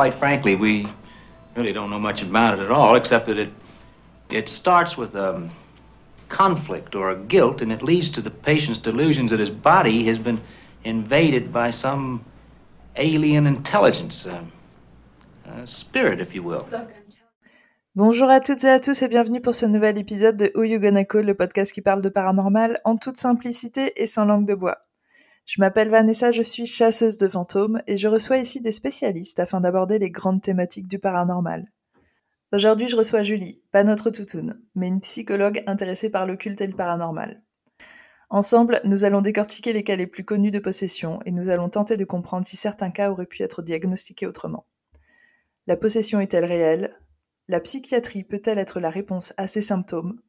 quite frankly, we really don't know much about it at all, except that it it starts with a conflict or a guilt, and it leads to the patient's delusions that his body has been invaded by some alien intelligence, uh, uh, spirit, if you will. Bonjour à toutes et à tous et bienvenue pour ce nouvel épisode de Who You Gonna Call, le podcast qui parle de paranormal en toute simplicité et sans langue de bois. Je m'appelle Vanessa, je suis chasseuse de fantômes et je reçois ici des spécialistes afin d'aborder les grandes thématiques du paranormal. Aujourd'hui, je reçois Julie, pas notre toutoune, mais une psychologue intéressée par l'occulte et le paranormal. Ensemble, nous allons décortiquer les cas les plus connus de possession et nous allons tenter de comprendre si certains cas auraient pu être diagnostiqués autrement. La possession est-elle réelle? La psychiatrie peut-elle être la réponse à ces symptômes?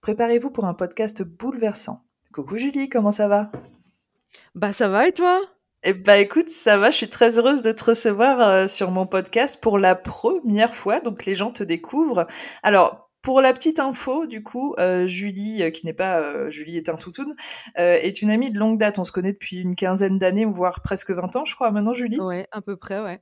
Préparez-vous pour un podcast bouleversant. Coucou Julie, comment ça va? Bah ça va et toi? Eh bah écoute, ça va, je suis très heureuse de te recevoir euh, sur mon podcast pour la première fois, donc les gens te découvrent. Alors, pour la petite info, du coup, euh, Julie, euh, qui n'est pas Julie est un toutoun, est une amie de longue date. On se connaît depuis une quinzaine d'années, voire presque 20 ans, je crois, maintenant, Julie? Ouais, à peu près, ouais.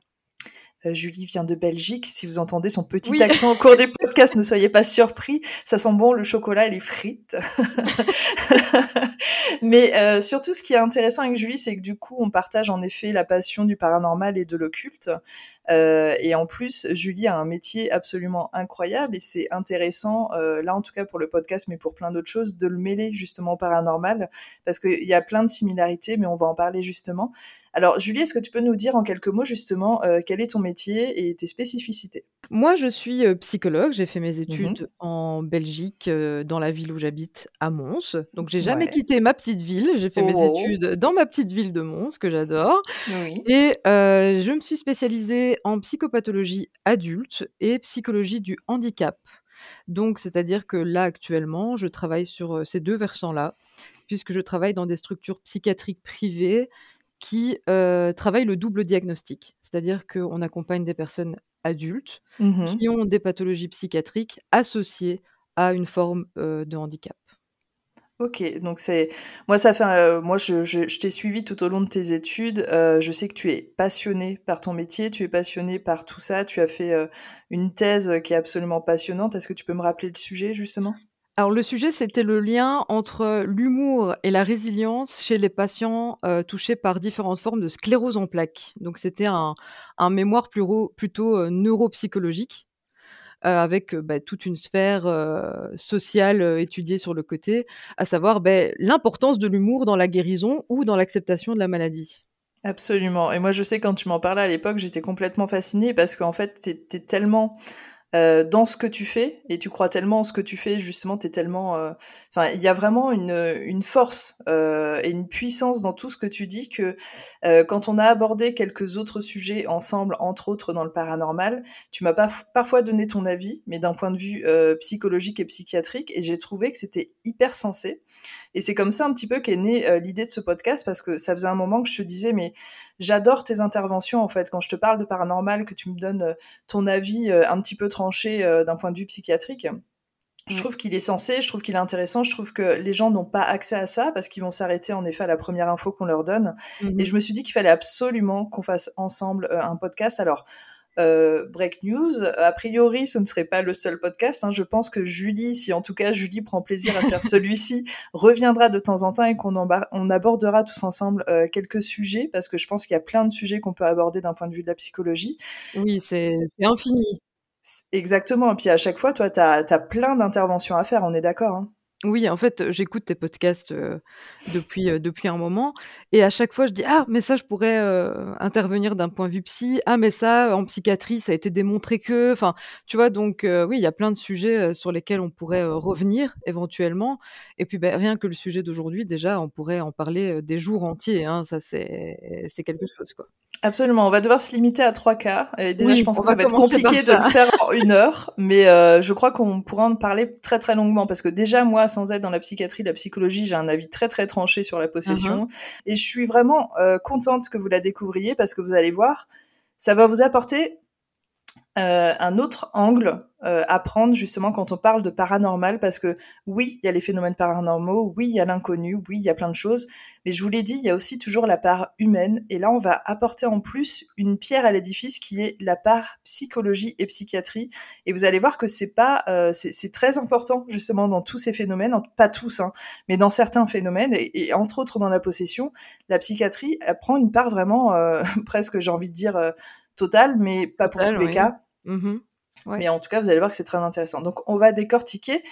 Julie vient de Belgique. Si vous entendez son petit accent au cours des podcasts, ne soyez pas surpris. Ça sent bon le chocolat et les frites. Mais euh, surtout, ce qui est intéressant avec Julie, c'est que du coup, on partage en effet la passion du paranormal et de l'occulte. Euh, et en plus, Julie a un métier absolument incroyable et c'est intéressant, euh, là en tout cas pour le podcast, mais pour plein d'autres choses, de le mêler justement au paranormal parce qu'il y a plein de similarités, mais on va en parler justement. Alors, Julie, est-ce que tu peux nous dire en quelques mots justement euh, quel est ton métier et tes spécificités? Moi, je suis euh, psychologue. J'ai fait mes mmh études en Belgique, euh, dans la ville où j'habite, à Mons. Donc, j'ai jamais quitté ma petite ville. J'ai fait mes oh. études dans ma petite ville de Mons, que j'adore. Et je me suis spécialisée en psychopathologie adulte et psychologie du handicap. Donc, c'est-à-dire que là, actuellement, je travaille sur ces deux versants-là, puisque je travaille dans des structures psychiatriques privées qui euh, travaillent le double diagnostic. C'est-à-dire qu'on accompagne des personnes adultes mmh qui ont des pathologies psychiatriques associées à une forme euh, de handicap. Ok, donc c'est moi ça fait euh, moi je, je, t'ai suivi tout au long de tes études. je sais que tu es passionné par ton métier, tu es passionné par tout ça. Tu as fait une thèse qui est absolument passionnante. Est-ce que tu peux me rappeler le sujet justement? Alors le sujet, c'était le lien entre l'humour et la résilience chez les patients euh, touchés par différentes formes de sclérose en plaques. Donc c'était un, mémoire plutôt euh, neuropsychologique, euh, avec bah, toute une sphère sociale étudiée sur le côté, à savoir bah, l'importance de l'humour dans la guérison ou dans l'acceptation de la maladie. Absolument. Et moi, je sais, quand tu m'en parlais à l'époque, j'étais complètement fascinée parce qu'en fait, tu tellement euh, dans ce que tu fais et tu crois tellement en ce que tu fais justement tu es tellement euh, enfin il y a vraiment une, une force euh, et une puissance dans tout ce que tu dis que euh, quand on a abordé quelques autres sujets ensemble entre autres dans le paranormal tu m'as pas parfois donné ton avis mais d'un point de vue psychologique et psychiatrique et j'ai trouvé que c'était hyper sensé et c'est comme ça un petit peu qu'est née l'idée de ce podcast parce que ça faisait un moment que je te disais mais j'adore tes interventions en fait quand je te parle de paranormal que tu me donnes euh, ton avis euh, un petit peu tranché euh, d'un point de vue psychiatrique. Je trouve qu'il est censé, je trouve qu'il est intéressant, je trouve que les gens n'ont pas accès à ça parce qu'ils vont s'arrêter en effet à la première info qu'on leur donne. Mmh Et je me suis dit qu'il fallait absolument qu'on fasse ensemble un podcast. Alors, euh, break news. A priori, ce ne serait pas le seul podcast. Hein. Je pense que Julie, si en tout cas Julie prend plaisir à faire celui-ci, reviendra de temps en temps et qu'on on abordera tous ensemble euh, quelques sujets parce que je pense qu'il y a plein de sujets qu'on peut aborder d'un point de vue de la psychologie. Oui, c'est infini. Exactement. Et puis à chaque fois, toi, tu as, as, plein d'interventions à faire, on est d'accord hein oui, en fait, j'écoute tes podcasts depuis, depuis un moment et à chaque fois je dis: «Ah mais ça je pourrais, intervenir d'un point de vue psy. Ah mais ça en psychiatrie ça a été démontré que» enfin, tu vois? Donc oui, il y a plein de sujets, sur lesquels on pourrait, revenir éventuellement et puis, bah, rien que le sujet d'aujourd'hui déjà on pourrait en parler, des jours entiers, hein. Ça c'est c'est quelque chose, quoi. Absolument, on va devoir se limiter à trois cas. Et déjà, je pense que ça va être compliqué de le faire en une heure, mais euh, je crois qu'on pourra en parler très très longuement parce que déjà moi, sans être dans la psychiatrie, la psychologie, j'ai un avis très très tranché sur la possession uh-huh. et je suis vraiment euh, contente que vous la découvriez parce que vous allez voir, ça va vous apporter euh, un autre angle euh, à prendre justement quand on parle de paranormal parce que oui, il y a les phénomènes paranormaux, oui, il y a l'inconnu, oui, il y a plein de choses, mais je vous l'ai dit, il y a aussi toujours la part humaine et là on va apporter en plus une pierre à l'édifice qui est la part psychologie et psychiatrie et vous allez voir que c'est pas euh, c'est très important justement dans tous ces phénomènes, pas tous hein, mais dans certains phénomènes et, entre autres dans la possession, la psychiatrie elle prend une part vraiment presque j'ai envie de dire total, mais pas pour tous les cas. Mmh mais en tout cas, vous allez voir que c'est très intéressant. Donc, on va décortiquer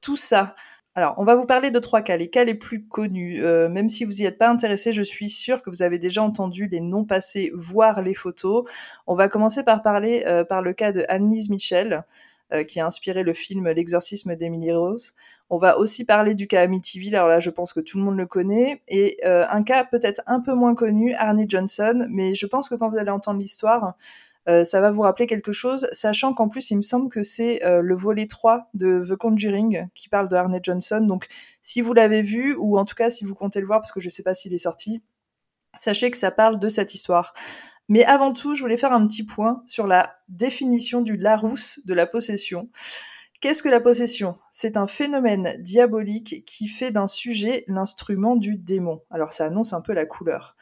tout ça. Alors, on va vous parler de trois cas, les cas les plus connus. Euh, même si vous n'y êtes pas intéressé, je suis sûre que vous avez déjà entendu les noms passés, voire les photos. On va commencer par parler euh, par le cas de Annelise Michel, euh, qui a inspiré le film L'exorcisme d'Emily Rose. On va aussi parler du cas Amityville, alors là je pense que tout le monde le connaît, et un cas peut-être un peu moins connu, Arnie Johnson, mais je pense que quand vous allez entendre l'histoire, euh, ça va vous rappeler quelque chose, sachant qu'en plus, il me semble que c'est euh, le volet 3 de The Conjuring qui parle de Arnett Johnson. Donc, si vous l'avez vu, ou en tout cas si vous comptez le voir, parce que je ne sais pas s'il est sorti, sachez que ça parle de cette histoire. Mais avant tout, je voulais faire un petit point sur la définition du Larousse de la possession. Qu'est-ce que la possession? C'est un phénomène diabolique qui fait d'un sujet l'instrument du démon. Alors ça annonce un peu la couleur.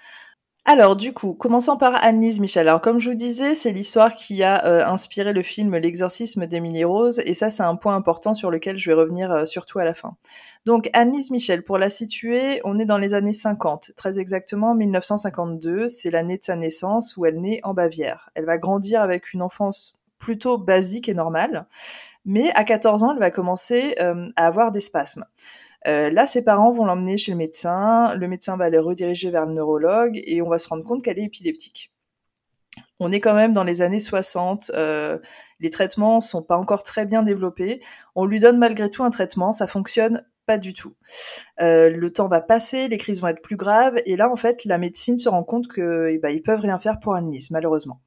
Alors du coup, commençons par Annelise Michel. Alors comme je vous disais, c'est l'histoire qui a euh, inspiré le film L'exorcisme d'Emily Rose, et ça c'est un point important sur lequel je vais revenir euh, surtout à la fin. Donc Annelise Michel, pour la situer, on est dans les années 50, très exactement 1952, c'est l'année de sa naissance où elle naît en Bavière. Elle va grandir avec une enfance plutôt basique et normale, mais à 14 ans, elle va commencer euh, à avoir des spasmes. Euh, là, ses parents vont l'emmener chez le médecin, le médecin va les rediriger vers le neurologue et on va se rendre compte qu'elle est épileptique. On est quand même dans les années 60, euh, les traitements sont pas encore très bien développés. On lui donne malgré tout un traitement, ça fonctionne pas du tout. Euh, le temps va passer, les crises vont être plus graves, et là en fait la médecine se rend compte que eh ben, ils peuvent rien faire pour Annelise malheureusement.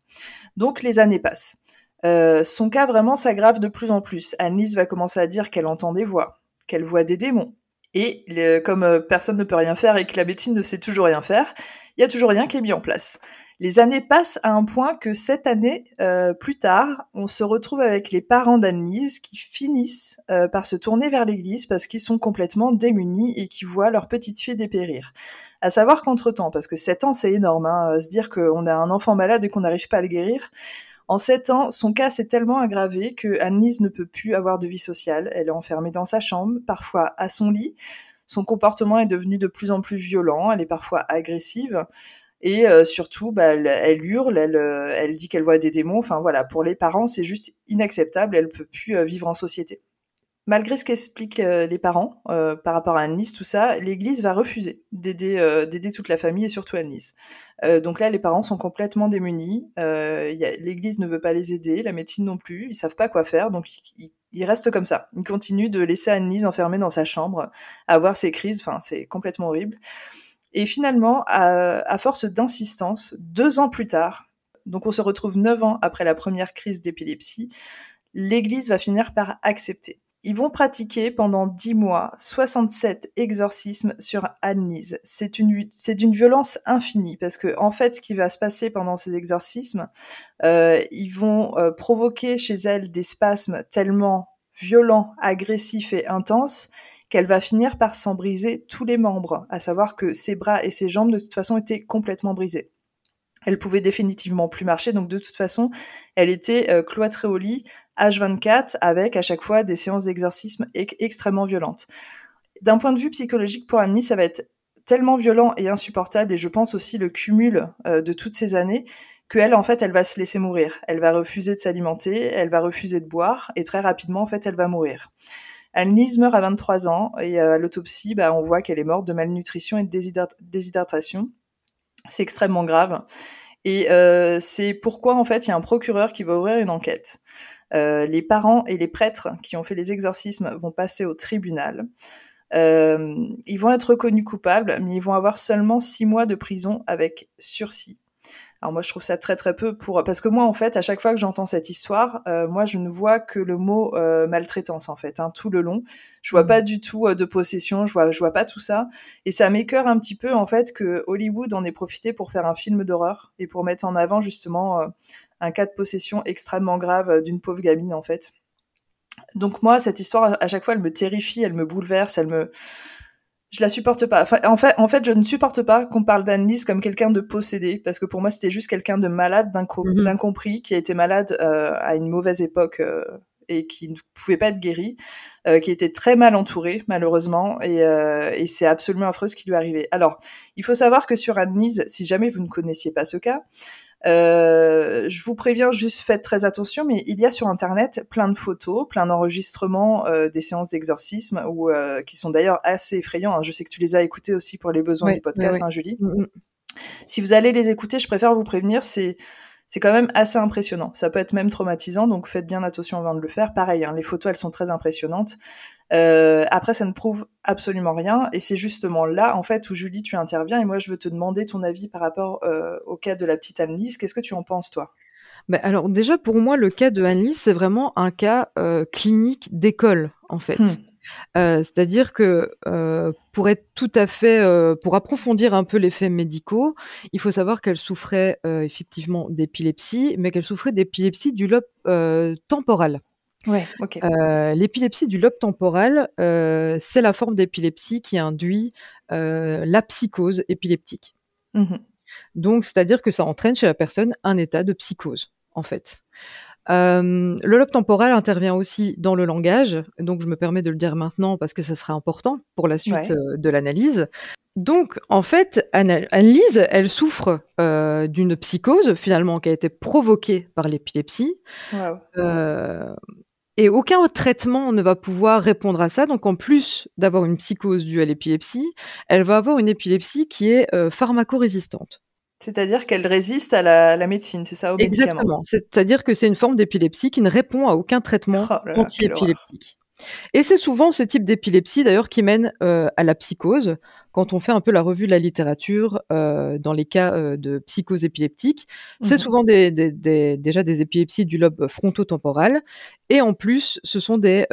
Donc les années passent. son cas vraiment s'aggrave de plus en plus. Annelise va commencer à dire qu'elle entend des voix, qu'elle voit des démons, et comme euh, personne ne peut rien faire et que la médecine ne sait toujours rien faire, il y a toujours rien qui est mis en place. Les années passent à un point que cette année, euh, plus tard, on se retrouve avec les parents d'Annelise qui finissent euh, par se tourner vers l'église parce qu'ils sont complètement démunis et qui voient leur petite fille dépérir. À savoir qu'entre-temps, parce que 7 ans c'est énorme, hein, se dire qu'on a un enfant malade et qu'on n'arrive pas à le guérir, en sept ans, son cas s'est tellement aggravé que Annelise ne peut plus avoir de vie sociale. Elle est enfermée dans sa chambre, parfois à son lit. Son comportement est devenu de plus en plus violent. Elle est parfois agressive. Et euh, surtout, bah, elle, hurle, elle, euh, elle dit qu'elle voit des démons. Enfin voilà, pour les parents, c'est juste inacceptable. Elle peut plus euh, vivre en société malgré ce qu'expliquent euh, les parents euh, par rapport à Annelise, tout ça, l'Église va refuser d'aider euh, toute la famille et surtout Annelise. donc là, les parents sont complètement démunis. L'Église ne veut pas les aider, la médecine non plus. Ils savent pas quoi faire, donc ils, restent comme ça. Ils continuent de laisser Annelise enfermée dans sa chambre, avoir ses crises. Enfin, c'est complètement horrible. Et finalement, à force d'insistance, deux ans plus tard, donc on se retrouve neuf ans après la première crise d'épilepsie, l'Église va finir par accepter. Ils vont pratiquer pendant 10 mois 67 exorcismes sur Annelise. C'est une, c'est d'une violence infinie parce que en fait, ce qui va se passer pendant ces exorcismes, euh, ils vont euh, provoquer chez elle des spasmes tellement violents, agressifs et intenses qu'elle va finir par s'en briser tous les membres, à savoir que ses bras et ses jambes de toute façon étaient complètement brisés. Elle pouvait définitivement plus marcher, donc de toute façon, elle était euh, cloîtrée au lit H24 avec à chaque fois des séances d'exorcisme extrêmement violentes. D'un point de vue psychologique pour Annie, ça va être tellement violent et insupportable, et je pense aussi le cumul euh, de toutes ces années, qu'elle, en fait, elle va se laisser mourir. Elle va refuser de s'alimenter, elle va refuser de boire, et très rapidement, en fait, elle va mourir. Annelise meurt à 23 ans, et euh, à l'autopsie, bah, on voit qu'elle est morte de malnutrition et de déshydratation. C'est extrêmement grave. Et euh, c'est pourquoi, en fait, il y a un procureur qui va ouvrir une enquête. Euh, les parents et les prêtres qui ont fait les exorcismes vont passer au tribunal. Euh, ils vont être reconnus coupables, mais ils vont avoir seulement six mois de prison avec sursis. Alors moi, je trouve ça très très peu pour parce que moi, en fait, à chaque fois que j'entends cette histoire, euh, moi, je ne vois que le mot euh, maltraitance en fait, hein, tout le long. Je vois mmh. pas du tout euh, de possession, je vois, je vois pas tout ça, et ça m'écœure un petit peu en fait que Hollywood en ait profité pour faire un film d'horreur et pour mettre en avant justement un cas de possession extrêmement grave d'une pauvre gamine en fait. Donc moi, cette histoire, à chaque fois, elle me terrifie, elle me bouleverse, elle me je la supporte pas. en fait, en fait, je ne supporte pas qu'on parle d'Annelise comme quelqu'un de possédé, parce que pour moi, c'était juste quelqu'un de malade, mhm. d'incompris, qui a été malade euh, à une mauvaise époque euh, et qui ne pouvait pas être guéri, euh, qui était très mal entouré, malheureusement, et, et c'est absolument affreux ce qui lui est arrivé. Alors, il faut savoir que sur Annelise, si jamais vous ne connaissiez pas ce cas, euh, je vous préviens, juste faites très attention, mais il y a sur Internet plein de photos, plein d'enregistrements euh, des séances d'exorcisme, ou euh, qui sont d'ailleurs assez effrayants. Hein. Je sais que tu les as écoutés aussi pour les besoins du podcast, hein, Julie. Mm, mm. Si vous allez les écouter, je préfère vous prévenir, c'est c'est quand même assez impressionnant. Ça peut être même traumatisant, donc faites bien attention avant de le faire. Pareil, hein, les photos, elles sont très impressionnantes. Euh, après, ça ne prouve absolument rien, et c'est justement là, en fait, où Julie, tu interviens, et moi, je veux te demander ton avis par rapport euh, au cas de la petite Annelise. Qu'est-ce que tu en penses, toi? Bah, alors déjà pour moi le cas de Annelise c'est vraiment un cas euh, clinique d'école en fait. Hmm. Euh, c'est-à-dire que euh, pour être tout à fait, euh, pour approfondir un peu les faits médicaux, il faut savoir qu'elle souffrait effectivement d'épilepsie, mais qu'elle souffrait d'épilepsie du lobe temporal. Ouais. L'épilepsie du lobe temporal, c'est la forme d'épilepsie qui induit la psychose épileptique. Mmh Donc, c'est-à-dire que ça entraîne chez la personne un état de psychose, en fait. Euh, le lobe temporel intervient aussi dans le langage, donc je me permets de le dire maintenant parce que ça sera important pour la suite euh, de l'analyse. Donc, en fait, Annelise, elle souffre euh, d'une psychose finalement qui a été provoquée par l'épilepsie. et aucun traitement ne va pouvoir répondre à ça. Donc, en plus d'avoir une psychose due à l'épilepsie, elle va avoir une épilepsie qui est pharmacorésistante. C'est-à-dire qu'elle résiste à la, médecine, c'est ça, au Exactement. C'est-à-dire que c'est une forme d'épilepsie qui ne répond à aucun traitement oh anti-épileptique. Et c'est souvent ce type d'épilepsie d'ailleurs qui mène euh, à la psychose. Quand on fait un peu la revue de la littérature euh, dans les cas euh, de psychose épileptique, c'est mhm. souvent des, déjà des épilepsies du lobe frontotemporal et en plus ce sont des,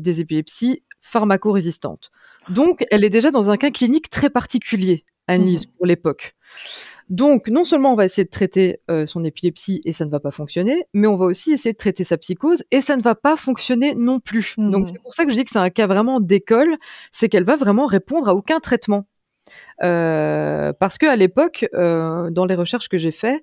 des épilepsies pharmacorésistantes. Donc elle est déjà dans un cas clinique très particulier, Annelise, mhm. pour l'époque. Donc, non seulement on va essayer de traiter euh, son épilepsie et ça ne va pas fonctionner, mais on va aussi essayer de traiter sa psychose et ça ne va pas fonctionner non plus. Donc, mmh. c'est pour ça que je dis que c'est un cas vraiment d'école, c'est qu'elle va vraiment répondre à aucun traitement. Euh, parce que à l'époque, euh, dans les recherches que j'ai fait,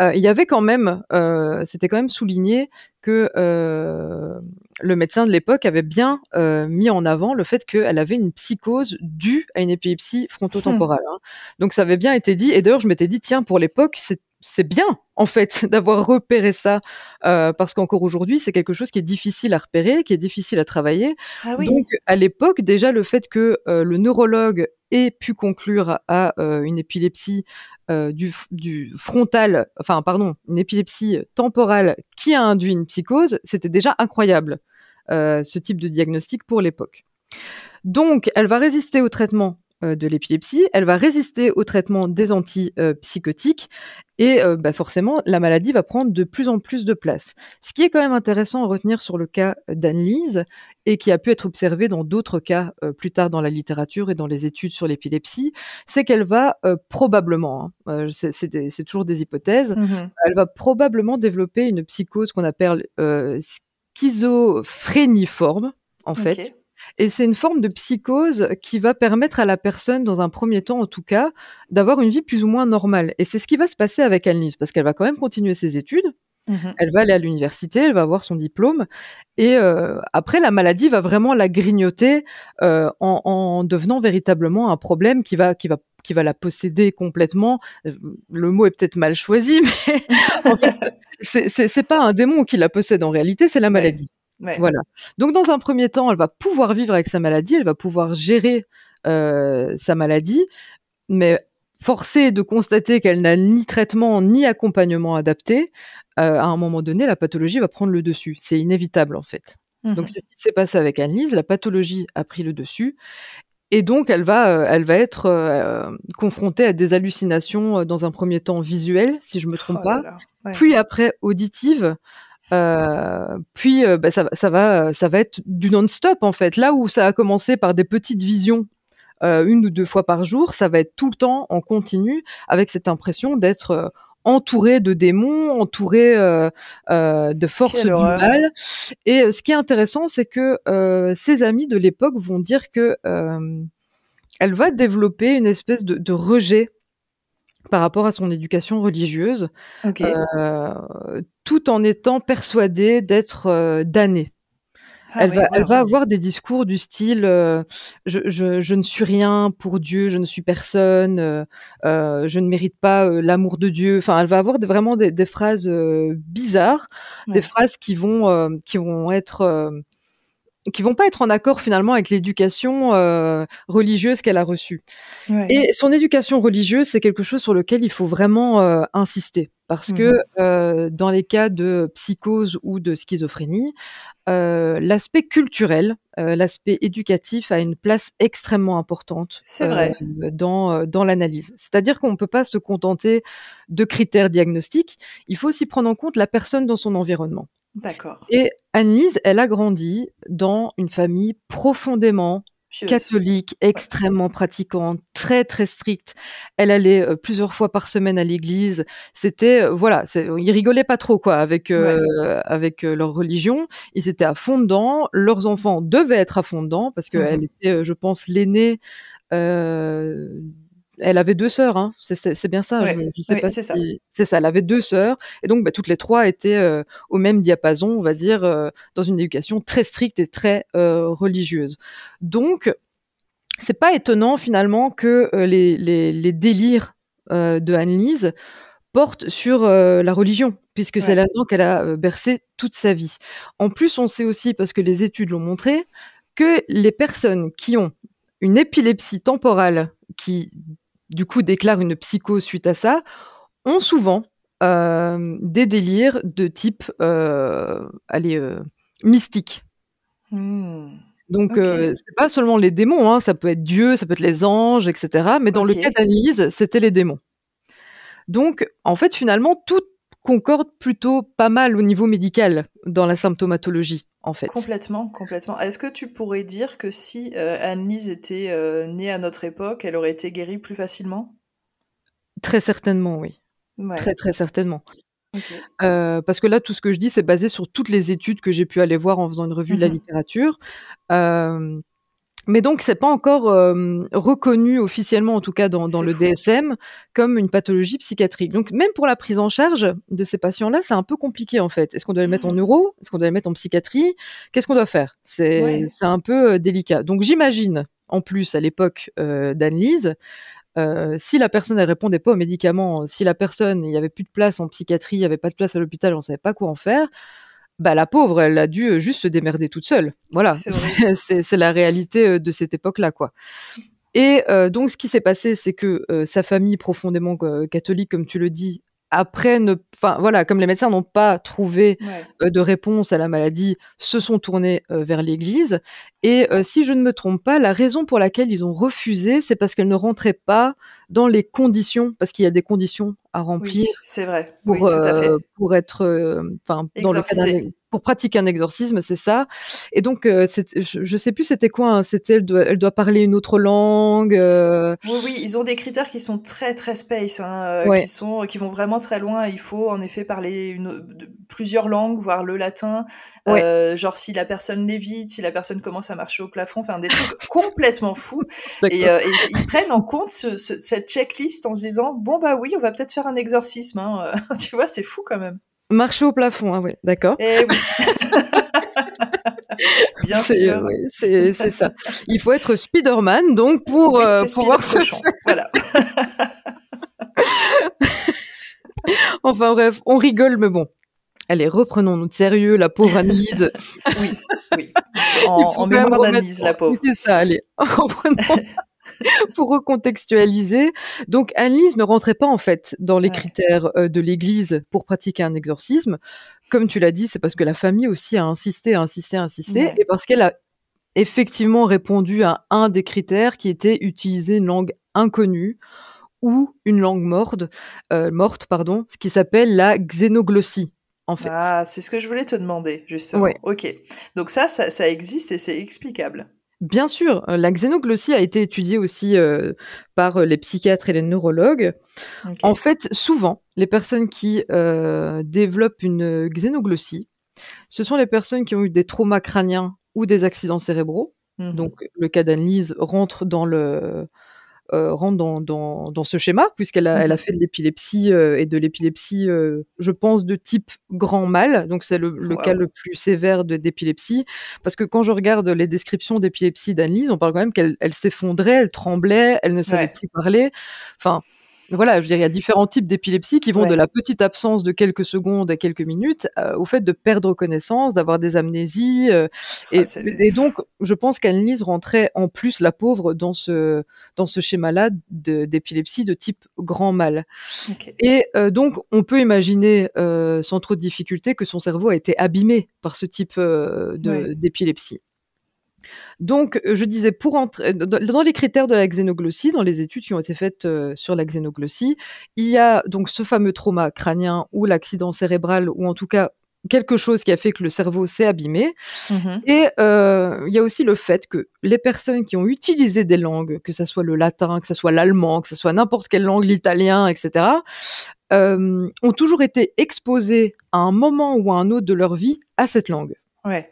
euh, il y avait quand même, euh, c'était quand même souligné que euh, le médecin de l'époque avait bien mis en avant le fait qu'elle avait une psychose due à une épilepsie frontotemporale. Hein. Donc ça avait bien été dit. Et d'ailleurs, je m'étais dit, tiens, pour l'époque, c'est c'est bien en fait d'avoir repéré ça euh, parce qu'encore aujourd'hui c'est quelque chose qui est difficile à repérer, qui est difficile à travailler. Ah Donc à l'époque déjà le fait que euh, le neurologue ait pu conclure à euh, une épilepsie du, du, frontal, enfin pardon, une épilepsie temporale qui a induit une psychose, c'était déjà incroyable ce type de diagnostic pour l'époque. Donc elle va résister au traitement euh, de l'épilepsie, elle va résister au traitement des antipsychotiques et euh, bah forcément la maladie va prendre de plus en plus de place. Ce qui est quand même intéressant à retenir sur le cas d'Anne-Lise et qui a pu être observé dans d'autres cas euh, plus tard dans la littérature et dans les études sur l'épilepsie, c'est qu'elle va probablement, hein, c'est toujours des hypothèses, mmh elle va probablement développer une psychose qu'on appelle schizophréniforme en fait. Et c'est une forme de psychose qui va permettre à la personne, dans un premier temps en tout cas, d'avoir une vie plus ou moins normale. Et c'est ce qui va se passer avec Annelise, parce qu'elle va quand même continuer ses études. Mmh elle va aller à l'université, elle va avoir son diplôme, et euh, après la maladie va vraiment la grignoter euh, en, en, devenant véritablement un problème qui va qui va qui va la posséder complètement. Le mot est peut-être mal choisi, mais en fait, c'est pas un démon qui la possède en réalité, c'est la maladie. Voilà. Donc dans un premier temps, elle va pouvoir vivre avec sa maladie, elle va pouvoir gérer euh, sa maladie, mais forcée de constater qu'elle n'a ni traitement ni accompagnement adapté, euh, à un moment donné, la pathologie va prendre le dessus. C'est inévitable en fait. Donc mmh c'est ce qui s'est passé avec Annelise, la pathologie a pris le dessus Et donc, elle va, euh, elle va être euh, confrontée à des hallucinations dans un premier temps visuelles, si je me trompe oh pas, puis après auditives, puis bah, ça, ça, va, ça va être du non-stop en fait. Là où ça a commencé par des petites visions une ou deux fois par jour, ça va être tout le temps en continu, avec cette impression d'être entouré de démons, entouré de forces du mal. Et ce qui est intéressant, c'est que ses amis de l'époque vont dire que elle va développer une espèce de, rejet par rapport à son éducation religieuse, tout en étant persuadée d'être damnée. Ah elle, va, elle va avoir des discours du style euh, je, je, je, ne suis rien pour Dieu, je ne suis personne, euh, euh je ne mérite pas euh, l'amour de Dieu. Enfin, elle va avoir vraiment des, des phrases bizarres, des phrases qui vont qui vont être qui vont pas être en accord finalement avec l'éducation religieuse qu'elle a reçue. Et son éducation religieuse, c'est quelque chose sur lequel il faut vraiment insister parce que mmh euh, dans les cas de psychose ou de schizophrénie, euh, l'aspect culturel, euh, l'aspect éducatif a une place extrêmement importante vrai. dans, dans l'analyse. C'est-à-dire qu'on ne peut pas se contenter de critères diagnostiques, il faut aussi prendre en compte la personne dans son environnement. D'accord. Et Annelise, elle a grandi dans une famille profondément catholique, extrêmement pratiquante, très très stricte. Elle allait euh, plusieurs fois par semaine à l'église. C'était euh, voilà, ils rigolaient pas trop quoi avec euh, avec leur religion. Ils étaient à fond dedans. Leurs enfants devaient être à fond dedans parce qu'elle mmh était, je pense, l'aînée elle avait deux sœurs, hein. c'est bien ça. Je, sais pas si c'est ça. Elle avait deux sœurs, et donc bah, toutes les trois étaient euh, au même diapason, on va dire, euh, dans une éducation très stricte et très euh, religieuse. Donc, c'est pas étonnant finalement que les, les, les, délires de Anne-Lise portent sur la religion, puisque c'est là-dedans qu'elle a bercé toute sa vie. En plus, on sait aussi, parce que les études l'ont montré, que les personnes qui ont une épilepsie temporale qui du coup déclarent une psychose suite à ça, ont souvent euh, des délires de type euh, allez, euh, mystique. Hmm. Donc, c'est pas seulement les démons, hein, ça peut être Dieu, ça peut être les anges, etc. Mais dans le cas d'Annelise, c'était les démons. Donc, en fait, finalement, tout concorde plutôt pas mal au niveau médical dans la symptomatologie en fait. Complètement, complètement. Est-ce que tu pourrais dire que si euh, Anne-Lise était euh, née à notre époque, elle aurait été guérie plus facilement? Très certainement, oui. Très, très certainement. Euh, parce que là, tout ce que je dis, c'est basé sur toutes les études que j'ai pu aller voir en faisant une revue de la mmh littérature. Mais donc, c'est pas encore euh, reconnu officiellement, en tout cas dans, dans le DSM, comme une pathologie psychiatrique. Donc, même pour la prise en charge de ces patients-là, c'est un peu compliqué en fait. Est-ce qu'on doit les mettre en mmh. neuro? Est-ce qu'on doit les mettre en psychiatrie? Qu'est-ce qu'on doit faire? C'est un peu euh, délicat. Donc, j'imagine, en plus, à l'époque euh, d'Anne-Lise, euh, si la personne elle répondait pas aux médicaments, si la personne il y avait plus de place en psychiatrie, il y avait pas de place à l'hôpital, on savait pas quoi en faire, bah la pauvre, elle a dû euh, juste se démerder toute seule. Voilà, c'est la réalité euh, de cette époque-là, quoi. Et euh, donc, ce qui s'est passé, c'est que sa famille, profondément catholique, comme tu le dis, après, ne, enfin voilà, comme les médecins n'ont pas trouvé euh, de réponse à la maladie, se sont tournés euh, vers l'Église. Et euh, si je ne me trompe pas, la raison pour laquelle ils ont refusé, c'est parce qu'elle ne rentrait pas dans les conditions, parce qu'il y a des conditions à remplir. c'est vrai. Pour, pour être, enfin, dans le pour pratiquer un exorcisme, c'est ça. Et donc, euh, je sais plus c'était quoi. Hein. C'était elle doit, elle doit parler une autre langue. Euh. Oui, oui, ils ont des critères qui sont très très space, hein, euh, qui sont qui vont vraiment très loin. Il faut en effet parler une, plusieurs langues, voire le latin. genre si la personne lévite, si la personne commence à marcher au plafond, enfin des trucs complètement fous. Et, ils prennent en compte cette checklist en se disant bon bah oui, on va peut-être faire un exorcisme. Hein. tu vois, c'est fou quand même. Marcher au plafond, ah oui, d'accord. Eh oui. Bien sûr. Oui, c'est ça. Il faut être Spider-Man, donc pour oui, euh, pouvoir se... Voilà. enfin bref, on rigole, mais bon. Allez, reprenons-nous de sérieux, la pauvre Annelise. oui, oui. En, en mémoire d'Annelise, la pauvre. C'est ça, allez, reprenons. pour recontextualiser. Donc, Annelise ne rentrait pas en fait dans les critères euh, de l'Église pour pratiquer un exorcisme. Comme tu l'as dit, c'est parce que la famille aussi a insisté, insisté, insisté, et parce qu'elle a effectivement répondu à un des critères qui était utiliser une langue inconnue ou une langue morte, euh, morte pardon, ce qui s'appelle la xénoglossie. En fait. Ah, c'est ce que je voulais te demander, justement. Ok. Donc ça, ça, existe et c'est explicable. Bien sûr, euh, la xénoglossie a été étudiée aussi euh, par les psychiatres et les neurologues. En fait, souvent, les personnes qui développent une xénoglossie, ce sont les personnes qui ont eu des traumas crâniens ou des accidents cérébraux. Mmh Donc, le cas d'Annelise rentre dans le, euh, rentre dans, dans, ce schéma, puisqu'elle a, elle a mmh fait de l'épilepsie euh, et de l'épilepsie, euh, je pense, de type grand mal. Donc, c'est le, cas le plus sévère d'épilepsie. Parce que quand je regarde les descriptions d'épilepsie d'Annelise, on parle quand même qu'elle elle, s'effondrait, elle tremblait, elle ne savait plus parler. Enfin, voilà, je veux dire, il y a différents types d'épilepsie qui vont de la petite absence de quelques secondes à quelques minutes euh, au fait de perdre connaissance, d'avoir des amnésies. Euh, ah, et, donc, je pense qu'Annelise rentrait en plus la pauvre dans ce, dans ce schéma-là d'épilepsie de, type grand mal. Et euh, donc, on peut imaginer sans trop de difficulté que son cerveau a été abîmé par ce type d'épilepsie. Donc, euh, je disais, pour entrer dans les critères de la xénoglossie, dans les études qui ont été faites euh, sur la xénoglossie, il y a donc ce fameux trauma crânien ou l'accident cérébral, ou en tout cas quelque chose qui a fait que le cerveau s'est abîmé. Mmh Et euh, il y a aussi le fait que les personnes qui ont utilisé des langues, que ce soit le latin, que ce soit l'allemand, que ce soit n'importe quelle langue, l'italien, etc., ont toujours été exposées à un moment ou à un autre de leur vie à cette langue. Ouais.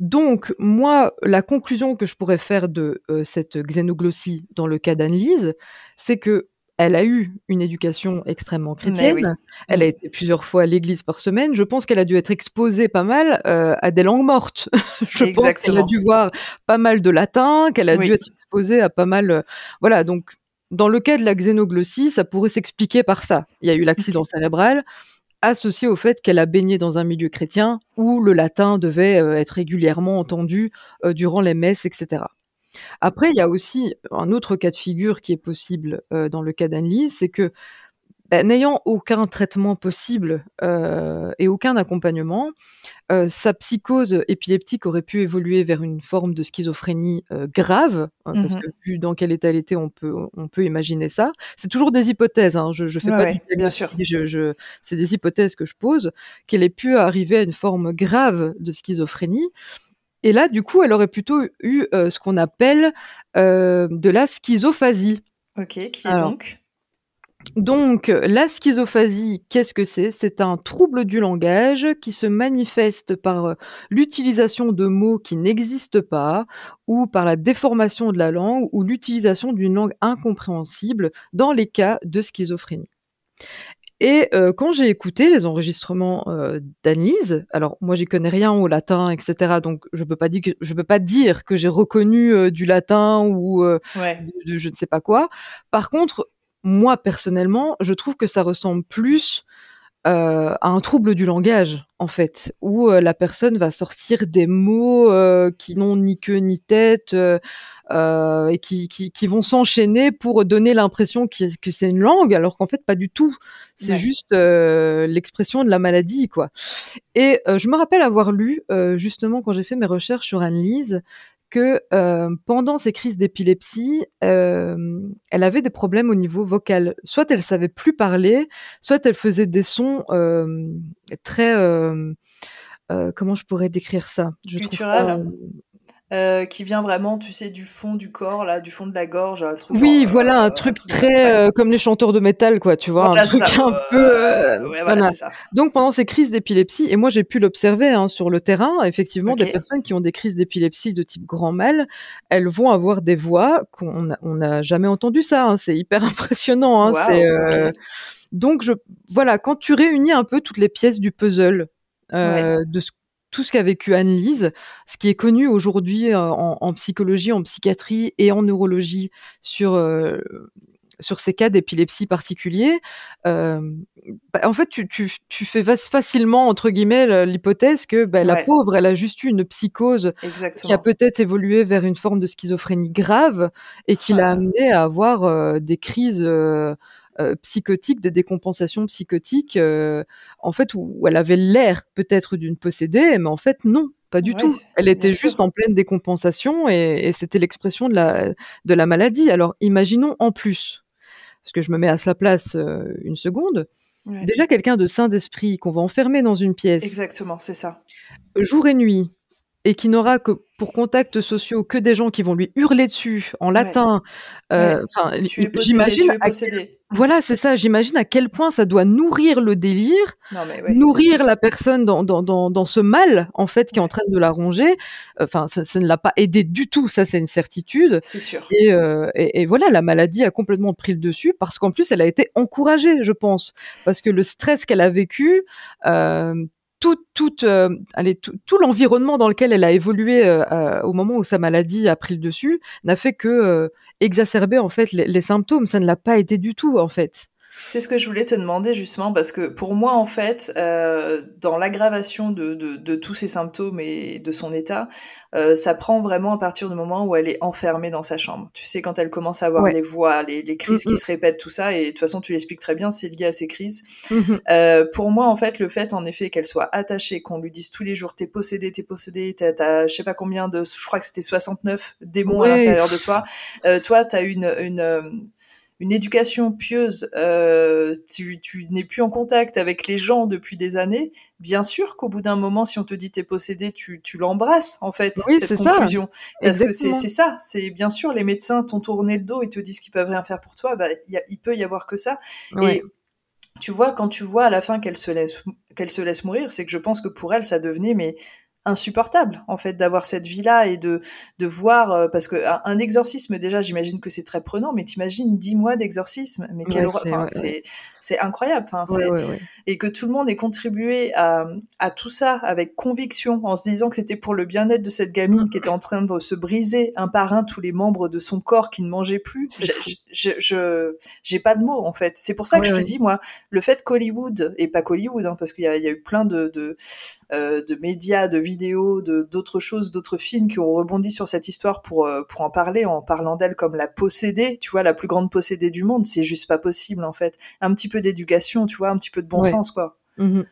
Donc, moi, la conclusion que je pourrais faire de euh, cette xénoglossie dans le cas d'Annelise, c'est que elle a eu une éducation extrêmement chrétienne. Elle a mm. été plusieurs fois à l'église par semaine. Je pense qu'elle a dû être exposée pas mal euh, à des langues mortes. je pense qu'elle a dû voir pas mal de latin, qu'elle a dû être exposée à pas mal. Euh, voilà, donc dans le cas de la xénoglossie, ça pourrait s'expliquer par ça. Il y a eu l'accident cérébral associé au fait qu'elle a baigné dans un milieu chrétien où le latin devait euh, être régulièrement entendu euh, durant les messes, etc. Après, il y a aussi un autre cas de figure qui est possible euh, dans le cas d'Annelise, c'est que bah, n'ayant aucun traitement possible euh, et aucun accompagnement, euh, sa psychose épileptique aurait pu évoluer vers une forme de schizophrénie euh, grave, hein, parce mmh que vu dans quel état elle était, on peut, on peut imaginer ça. C'est toujours des hypothèses, hein, je, je fais pas bien sûr. Je, je, c'est des hypothèses que je pose, qu'elle ait pu arriver à une forme grave de schizophrénie. Et là, du coup, elle aurait plutôt eu ce qu'on appelle de la schizophasie. Ok, qui est donc? Donc, la schizophasie, qu'est-ce que c'est? C'est un trouble du langage qui se manifeste par euh, l'utilisation de mots qui n'existent pas ou par la déformation de la langue ou l'utilisation d'une langue incompréhensible dans les cas de schizophrénie. Et euh, quand j'ai écouté les enregistrements euh, alors moi j'y connais rien au latin, etc. Donc je peux pas dire que je peux pas dire que j'ai reconnu euh, du latin ou de, je ne sais pas quoi. Par contre, moi personnellement, je trouve que ça ressemble plus euh, à un trouble du langage, en fait, où euh, la personne va sortir des mots euh, qui n'ont ni queue ni tête et qui, qui, vont s'enchaîner pour donner l'impression que c'est une langue, alors qu'en fait pas du tout. C'est juste l'expression de la maladie, quoi. Et je me rappelle avoir lu, justement, quand j'ai fait mes recherches sur Anne-Lise, que euh, pendant ces crises d'épilepsie, euh, elle avait des problèmes au niveau vocal. Soit elle savait plus parler, soit elle faisait des sons euh, très comment je pourrais décrire ça? Je euh, qui vient vraiment, tu sais, du fond du corps, là, du fond de la gorge, un truc. Oui, voilà, un, euh, truc très euh, comme les chanteurs de métal, quoi, tu vois, un truc un peu. Ouais, voilà, ça. Donc pendant ces crises d'épilepsie, et moi j'ai pu l'observer hein, sur le terrain, effectivement, des personnes qui ont des crises d'épilepsie de type grand mal, elles vont avoir des voix qu'on n'a jamais entendu ça. Hein, c'est hyper impressionnant. Hein, c'est donc je voilà, quand tu réunis un peu toutes les pièces du puzzle. de ce tout ce qu'a vécu Anne-Lise, ce qui est connu aujourd'hui euh, en, psychologie, en psychiatrie et en neurologie sur euh, sur ces cas d'épilepsie particuliers, euh, bah, en fait, tu, tu, tu, fais facilement, entre guillemets, l'hypothèse que bah, la pauvre, elle a juste eu une psychose qui a peut-être évolué vers une forme de schizophrénie grave et qui l'a amené à avoir des crises euh, psychotique, des décompensations psychotiques, euh, en fait, où, elle avait l'air peut-être d'une possédée, mais en fait, non, pas du tout. Elle était juste en pleine décompensation et, c'était l'expression de la, de la maladie. Alors imaginons en plus, parce que je me mets à sa place euh, une seconde, déjà quelqu'un de sain d'esprit qu'on va enfermer dans une pièce. Exactement, c'est ça. Jour et nuit, et qui n'aura que pour contacts sociaux que des gens qui vont lui hurler dessus en latin. Euh, j'imagine. Voilà, c'est ça. J'imagine à quel point ça doit nourrir le délire, nourrir la personne dans, dans, dans, dans, ce mal en fait qui est en train de la ronger. Enfin, ça, ça ne l'a pas aidé du tout. Ça, c'est une certitude. C'est sûr. Et, euh, et, et, voilà, la maladie a complètement pris le dessus parce qu'en plus, elle a été encouragée, je pense, parce que le stress qu'elle a vécu. Euh, tout, euh, tout, l'environnement dans lequel elle a évolué euh, euh, au moment où sa maladie a pris le dessus n'a fait que exacerber en fait les, symptômes. Ça ne l'a pas été du tout en fait. C'est ce que je voulais te demander justement parce que pour moi en fait, euh, dans l'aggravation de, de, de, tous ces symptômes et de son état, euh, ça prend vraiment à partir du moment où elle est enfermée dans sa chambre. Tu sais quand elle commence à avoir les voix, les, les crises qui se répètent, tout ça, et de toute façon tu l'expliques très bien, c'est lié à ces crises. Mmh euh, pour moi en fait, le fait en effet qu'elle soit attachée, qu'on lui dise tous les jours t'es possédé, t'es possédé, t'as, je sais pas combien de, je crois que c'était 69 démons à l'intérieur de toi. Toi t'as une une une éducation pieuse, euh, tu, tu n'es plus en contact avec les gens depuis des années, bien sûr qu'au bout d'un moment, si on te dit t'es possédé, tu, tu l'embrasses en fait cette conclusion. Parce que c'est ça, c'est bien sûr les médecins t'ont tourné le dos et te disent qu'ils peuvent rien faire pour toi, bah, y a, il peut y avoir que ça. Et tu vois, quand tu vois à la fin qu'elle se laisse qu'elle se laisse mourir, c'est que je pense que pour elle, ça devenait mais insupportable en fait d'avoir cette vie là et de de voir euh, parce que un, exorcisme déjà j'imagine que c'est très prenant mais t'imagines dix mois d'exorcisme mais quelle c'est c'est incroyable enfin et que tout le monde ait contribué à à tout ça avec conviction en se disant que c'était pour le bien-être de cette gamine qui était en train de se briser un par un tous les membres de son corps qui ne mangeaient plus. Je j'ai pas de mots en fait. C'est pour ça que je te dis moi le fait qu'Hollywood et pas qu'Hollywood hein, parce qu'il y a, y a eu plein de, de euh, de médias, de vidéos, de d'autres choses, d'autres films qui ont rebondi sur cette histoire pour euh, pour en parler, en parlant d'elle comme la possédée, tu vois, la plus grande possédée du monde. C'est juste pas possible en fait. Un petit peu d'éducation, tu vois, un petit peu de bon sens quoi. Mmh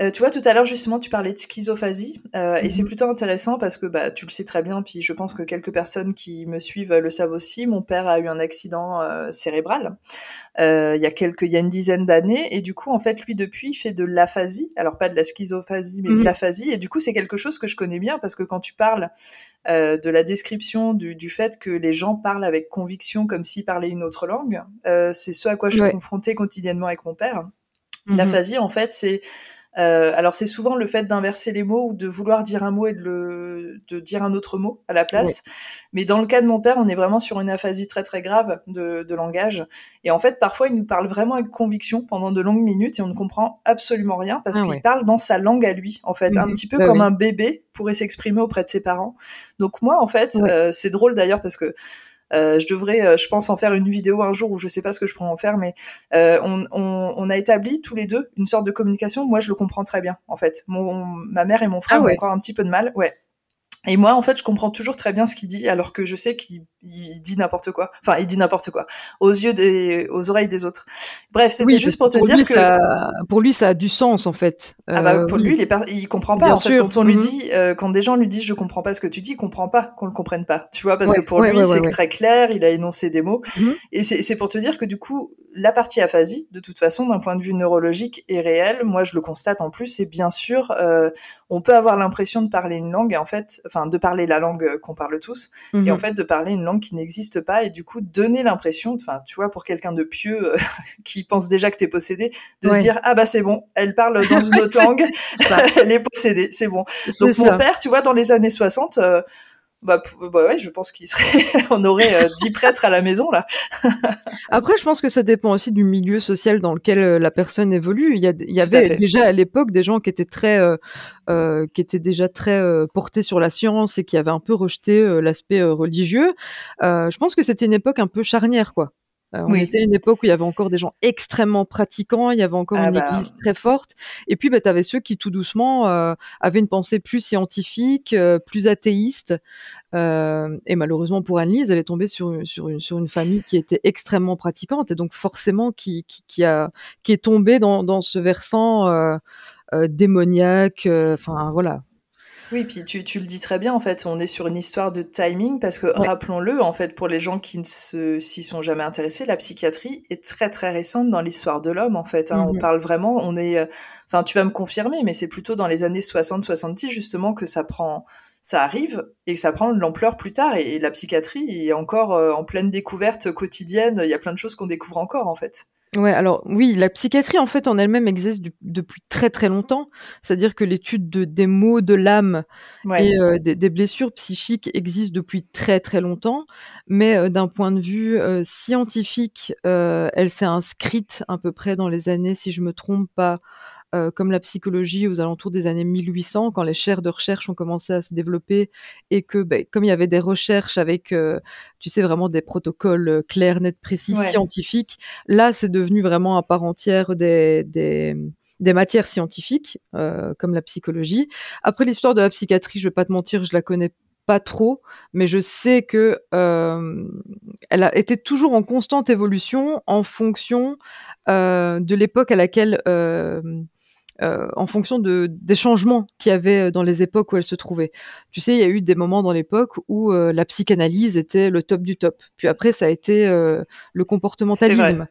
euh, tu vois, tout à l'heure, justement, tu parlais de schizophasie, euh, et c'est mhm. plutôt intéressant parce que bah, tu le sais très bien, puis je pense que quelques personnes qui me suivent le savent aussi. Mon père a eu un accident euh, cérébral il y a quelques, il y a une dizaine d'années, et du coup, en fait, lui depuis, il fait de l'aphasie, alors pas de la schizophasie, mais de mhm. l'aphasie, et du coup, c'est quelque chose que je connais bien parce que quand tu parles de la description du, du, fait que les gens parlent avec conviction comme s'ils parlaient une autre langue, c'est ce à quoi je suis confrontée quotidiennement avec mon père. Mhm. L'aphasie, en fait, c'est euh, alors c'est souvent le fait d'inverser les mots ou de vouloir dire un mot et de, le, de dire un autre mot à la place. Mais dans le cas de mon père, on est vraiment sur une aphasie très très grave de, de, langage. Et en fait, parfois, il nous parle vraiment avec conviction pendant de longues minutes et on ne comprend absolument rien parce ah qu'il parle dans sa langue à lui, en fait, un mhm. petit peu bah comme un bébé pourrait s'exprimer auprès de ses parents. Donc moi, en fait, euh, c'est drôle d'ailleurs parce que je devrais, euh, je pense, en faire une vidéo un jour où je sais pas ce que je pourrais en faire, mais euh, on, on, on, a établi tous les deux une sorte de communication. Moi, je le comprends très bien, en fait. Mon, ma mère et mon frère ah ont encore un petit peu de mal, ouais. Et moi, en fait, je comprends toujours très bien ce qu'il dit, alors que je sais qu'il dit n'importe quoi. Enfin, il dit n'importe quoi aux yeux des, aux oreilles des autres. Bref, c'était juste pour te dire que ça, pour lui, ça a du sens en fait. Ah bah pour lui, il, est il comprend pas. en fait, quand on lui mhm. dit, euh, quand des gens lui disent, je comprends pas ce que tu dis, il comprend pas qu'on le comprenne pas. Tu vois, parce que pour lui, c'est très clair. Il a énoncé des mots, mhm. et c'est pour te dire que du coup, la partie aphasie, de toute façon, d'un point de vue neurologique, est réelle. Moi, je le constate en plus. Et bien sûr, euh, on peut avoir l'impression de parler une langue, et en fait, enfin, de parler la langue qu'on parle tous, et en mhm. fait, de parler une langue qui n'existe pas, et du coup, donner l'impression, enfin, tu vois, pour quelqu'un de pieux euh, qui pense déjà que t'es possédé, de se dire ah bah c'est bon, elle parle dans une autre langue, elle est possédée, c'est bon. Donc mon père, tu vois, dans les années 60 bah, bah ouais, je pense qu'il serait, on aurait euh, dix prêtres à la maison là. Après, je pense que ça dépend aussi du milieu social dans lequel euh, la personne évolue. Il y, a, il y avait déjà à l'époque des gens qui étaient très, euh, euh qui étaient déjà très portés sur la science et qui avaient un peu rejeté l'aspect religieux. je pense que c'était une époque un peu charnière, quoi. Euh, on était à une époque où il y avait encore des gens extrêmement pratiquants, il y avait encore ah une bah. église très forte. Et puis, bah, tu avais ceux qui, tout doucement, euh, avaient une pensée plus scientifique, euh, plus athéiste. et malheureusement pour Anne-Lise, elle est tombée sur, sur, une, sur une famille qui était extrêmement pratiquante et donc forcément qui, qui, qui a, qui est tombée dans, dans ce versant démoniaque. Enfin, voilà. Oui, puis tu, tu, le dis très bien, en fait, on est sur une histoire de timing, parce que rappelons-le, en fait, pour les gens qui ne s'y sont jamais intéressés, la psychiatrie est très très récente dans l'histoire de l'homme, en fait. Hein. On mmh parle vraiment, on est, euh, enfin, tu vas me confirmer, mais c'est plutôt dans les années 60-70, justement, que ça prend, ça arrive et que ça prend de l'ampleur plus tard. Et, la psychiatrie est encore euh, en pleine découverte quotidienne. Il y a plein de choses qu'on découvre encore, en fait. Ouais, alors oui, la psychiatrie en fait en elle-même existe depuis très très longtemps. C'est-à-dire que l'étude de, des maux de l'âme et euh, des, blessures psychiques existe depuis très très longtemps, mais euh, d'un point de vue euh, scientifique, elle s'est inscrite à peu près dans les années, si je me trompe pas, euh, comme la psychologie aux alentours des années 1800, quand les chaires de recherche ont commencé à se développer et que, ben, comme il y avait des recherches avec, euh, tu sais, vraiment des protocoles euh, clairs, nets, précis, scientifiques, là, c'est devenu vraiment à part entière des, des des matières scientifiques, comme la psychologie. Après l'histoire de la psychiatrie, je vais pas te mentir, je la connais pas trop, mais je sais que euh, elle a été toujours en constante évolution en fonction euh, de l'époque à laquelle euh, euh, en fonction de, des changements qu'il y avait dans les époques où elle se trouvait. Tu sais, il y a eu des moments dans l'époque où euh, la psychanalyse était le top du top. Puis après, ça a été euh, le comportementalisme.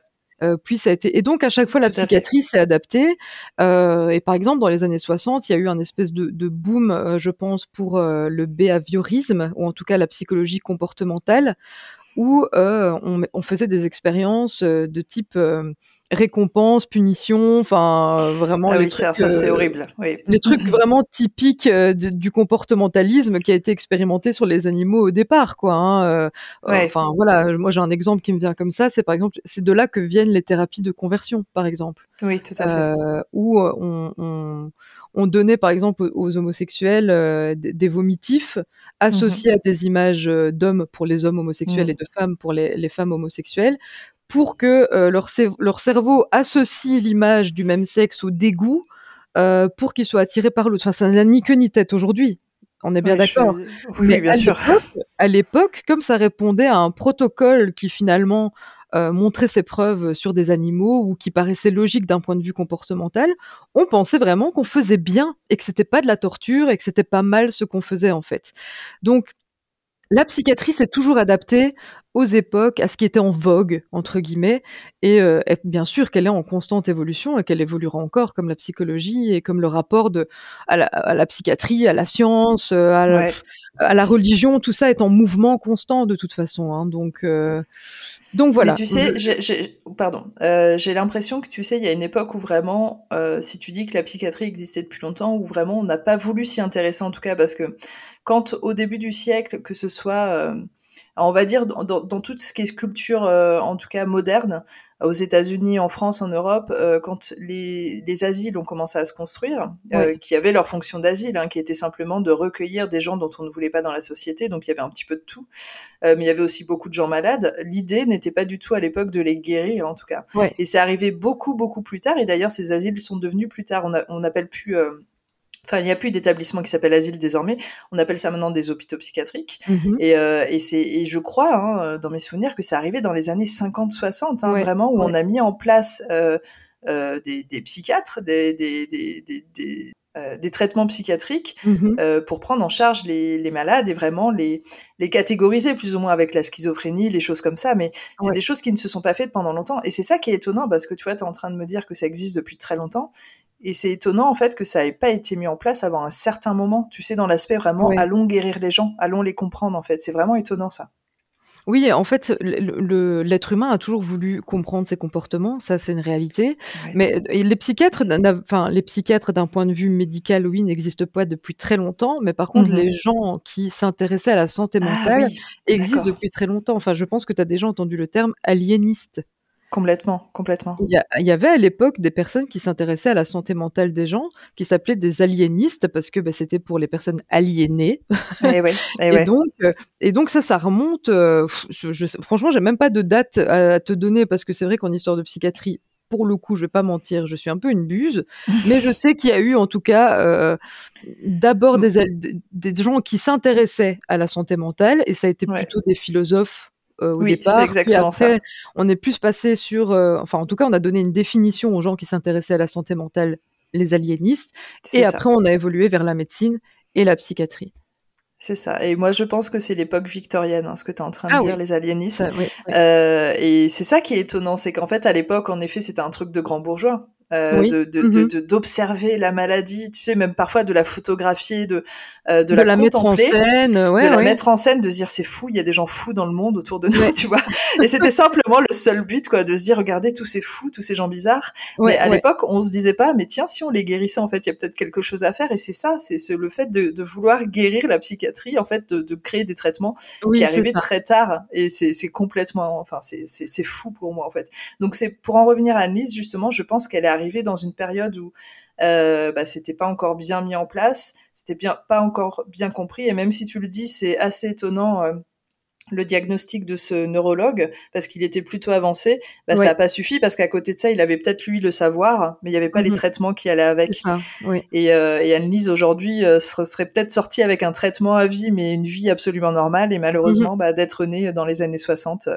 puis ça a été et donc à chaque fois la psychiatrie s'est adaptée et par exemple dans les années 60 il y a eu un espèce de, de boom je pense pour le behaviorisme ou en tout cas la psychologie comportementale où on, on, faisait des expériences de type récompense, punition, enfin vraiment ah les trucs, ça, c'est horrible. Oui. Les trucs vraiment typiques euh, du comportementalisme qui a été expérimenté sur les animaux au départ, quoi. Hein, euh, Enfin voilà, moi j'ai un exemple qui me vient comme ça, c'est par exemple, c'est de là que viennent les thérapies de conversion, par exemple. Oui, tout à fait. Euh, où on, on, on, donnait par exemple aux, homosexuels des, vomitifs associés mmh à des images d'hommes pour les hommes homosexuels mmh. et de femmes pour les, les femmes homosexuelles pour que euh, leur, leur, cerveau associe l'image du même sexe au dégoût euh, pour qu'ils soient attirés par l'autre. Enfin, ça n'a ni queue ni tête aujourd'hui. On est bien d'accord. Oui, bien sûr. À l'époque, comme ça répondait à un protocole qui finalement euh, montrait ses preuves sur des animaux ou qui paraissait logique d'un point de vue comportemental, on pensait vraiment qu'on faisait bien et que c'était pas de la torture et que c'était pas mal ce qu'on faisait en fait. Donc la psychiatrie s'est toujours adaptée aux époques, à ce qui était en vogue, entre guillemets, et, euh, bien sûr qu'elle est en constante évolution et qu'elle évoluera encore comme la psychologie et comme le rapport à, la, psychiatrie, à la science, euh, à, la, religion, tout ça est en mouvement constant de toute façon. Hein, donc, euh, donc voilà. Mais tu sais, j'ai, pardon, j'ai l'impression que tu sais, il y a une époque où vraiment, si tu dis que la psychiatrie existait depuis longtemps, où vraiment on n'a pas voulu s'y intéresser en tout cas, parce que quand au début du siècle, que ce soit, euh, on va dire, dans, dans, tout ce qui est sculpture, euh, en tout cas moderne, aux États-Unis, en France, en Europe, euh, quand les, les, asiles ont commencé à se construire, qui avaient leur fonction d'asile, hein, qui était simplement de recueillir des gens dont on ne voulait pas dans la société, donc il y avait un petit peu de tout, mais il y avait aussi beaucoup de gens malades. L'idée n'était pas du tout à l'époque de les guérir, en tout cas. Et c'est arrivé beaucoup, beaucoup plus tard, et d'ailleurs ces asiles sont devenus plus tard, on n'appelle plus Enfin, il n'y a plus d'établissement qui s'appelle asile désormais. On appelle ça maintenant des hôpitaux psychiatriques. Mhm. Et, euh, et, c'est, et je crois, hein, dans mes souvenirs, que c'est arrivé dans les années 50-60, hein, vraiment, où on a mis en place euh, euh, des, des, psychiatres, des, des, des euh, des traitements psychiatriques mhm. euh, pour prendre en charge les, les, malades et vraiment les, les catégoriser plus ou moins avec la schizophrénie, les choses comme ça. Mais c'est des choses qui ne se sont pas faites pendant longtemps. Et c'est ça qui est étonnant parce que tu vois, tu es en train de me dire que ça existe depuis très longtemps. Et c'est étonnant en fait que ça n'ait pas été mis en place avant un certain moment, tu sais, dans l'aspect vraiment allons guérir les gens, allons les comprendre en fait. C'est vraiment étonnant ça. Oui, en fait, l'être humain a toujours voulu comprendre ses comportements, ça c'est une réalité. Mais les psychiatres, enfin les psychiatres d'un point de vue médical, oui, n'existent pas depuis très longtemps. Mais par contre, mmh les gens qui s'intéressaient à la santé ah mentale existent depuis très longtemps. Enfin, je pense que tu as déjà entendu le terme aliéniste. Complètement, complètement. Il y, avait à l'époque des personnes qui s'intéressaient à la santé mentale des gens, qui s'appelaient des aliénistes parce que bah, c'était pour les personnes aliénées. Et, eh eh et, donc, euh, et donc ça, ça remonte. Euh, je, franchement, j'ai même pas de date à te donner parce que c'est vrai qu'en histoire de psychiatrie, pour le coup, je vais pas mentir, je suis un peu une buse, mais je sais qu'il y a eu en tout cas euh, d'abord des, des gens qui s'intéressaient à la santé mentale et ça a été plutôt des philosophes euh, au oui, départ. exactement ça. On est plus passé sur, euh, enfin en tout cas, on a donné une définition aux gens qui s'intéressaient à la santé mentale, les aliénistes, et après on a évolué vers la médecine et la psychiatrie. C'est ça. Et moi, je pense que c'est l'époque victorienne, hein, ce que tu es en train de ah dire, les aliénistes. Euh, et c'est ça qui est étonnant, c'est qu'en fait, à l'époque, en effet, c'était un truc de grand bourgeois. Euh, mm-hmm. de, d'observer la maladie, tu sais, même parfois de la photographier, de, euh, de, la, mettre en scène, de la mettre en scène, de se dire c'est fou, il y a des gens fous dans le monde autour de nous, tu vois. Et c'était simplement le seul but, quoi, de se dire regardez tous ces fous, tous ces gens bizarres. mais à l'époque, on se disait pas, mais tiens, si on les guérissait, en fait, il y a peut-être quelque chose à faire. Et c'est ça, c'est ce, le fait de, de, vouloir guérir la psychiatrie, en fait, de, de créer des traitements qui arrivaient très tard. Et c'est complètement, enfin, c'est fou pour moi, en fait. Donc c'est pour en revenir à Annelise, justement, je pense qu'elle est arrivé dans une période où euh, bah, c'était pas encore bien mis en place, c'était bien pas encore bien compris. Et même si tu le dis, c'est assez étonnant. Euh, le diagnostic de ce neurologue parce qu'il était plutôt avancé, bah, ça n'a pas suffi parce qu'à côté de ça, il avait peut-être lui le savoir, mais il n'y avait pas les mhm. traitements qui allaient avec. Ça, et, euh, et Anne-Lise aujourd'hui euh, serait, peut-être sortie avec un traitement à vie, mais une vie absolument normale. Et malheureusement, mhm. bah, d'être née dans les années 60,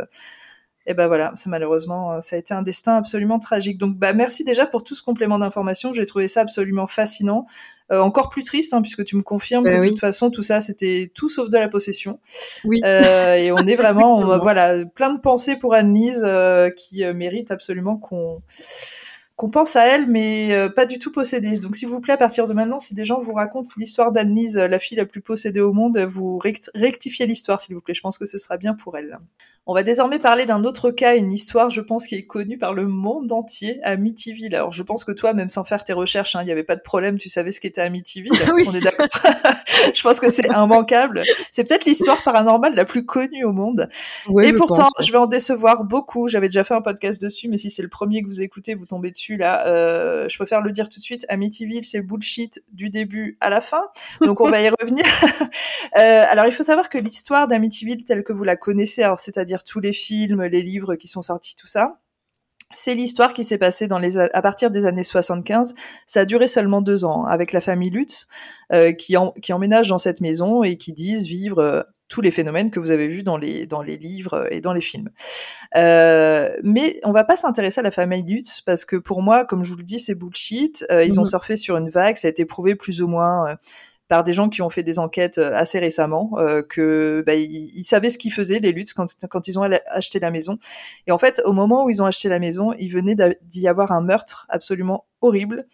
et ben voilà, c'est malheureusement, euh, ça a été un destin absolument tragique. Donc bah merci déjà pour tout ce complément d'information. J'ai trouvé ça absolument fascinant. Euh, encore plus triste, hein, puisque tu me confirmes ben que de toute façon tout ça c'était tout sauf de la possession. Oui. Euh, et on est vraiment, on, voilà, plein de pensées pour Anne-Lise qui mérite absolument qu'on qu'on pense à elle, mais euh, pas du tout possédée. Donc, s'il vous plaît, à partir de maintenant, si des gens vous racontent l'histoire d'Annelise, euh, la fille la plus possédée au monde, vous rectifiez l'histoire, s'il vous plaît. Je pense que ce sera bien pour elle. On va désormais parler d'un autre cas, une histoire, je pense, qui est connue par le monde entier, Amityville. Alors, je pense que toi, même sans faire tes recherches, hein, il n'y avait pas de problème, tu savais ce qu'était Amityville. oui. On est d'accord. je pense que c'est immanquable. C'est peut-être l'histoire paranormale la plus connue au monde. Et pourtant, je vais en décevoir beaucoup. J'avais déjà fait un podcast dessus, mais si c'est le premier que vous écoutez, vous tombez dessus là, euh, je préfère le dire tout de suite, Amityville, c'est bullshit du début à la fin. Donc on va y revenir. euh, alors il faut savoir que l'histoire d'Amityville telle que vous la connaissez, alors c'est-à-dire tous les films, les livres qui sont sortis, tout ça, c'est l'histoire qui s'est passée dans les, à partir des années 75. Ça a duré seulement deux ans avec la famille Lutz euh, qui, qui emménage dans cette maison et qui disent vivre tous les phénomènes que vous avez vus dans les, dans les livres et dans les films. Euh, mais on va pas s'intéresser à la famille Lutz parce que pour moi, comme je vous le dis, c'est bullshit. Euh, ils ont mhm. surfé sur une vague, ça a été prouvé plus ou moins par des gens qui ont fait des enquêtes euh, assez récemment, euh, que bah, ils, savaient ce qu'ils faisaient les Lutz quand, quand ils ont acheté la maison. Et en fait, au moment où ils ont acheté la maison, il venait d'y avoir un meurtre absolument horrible.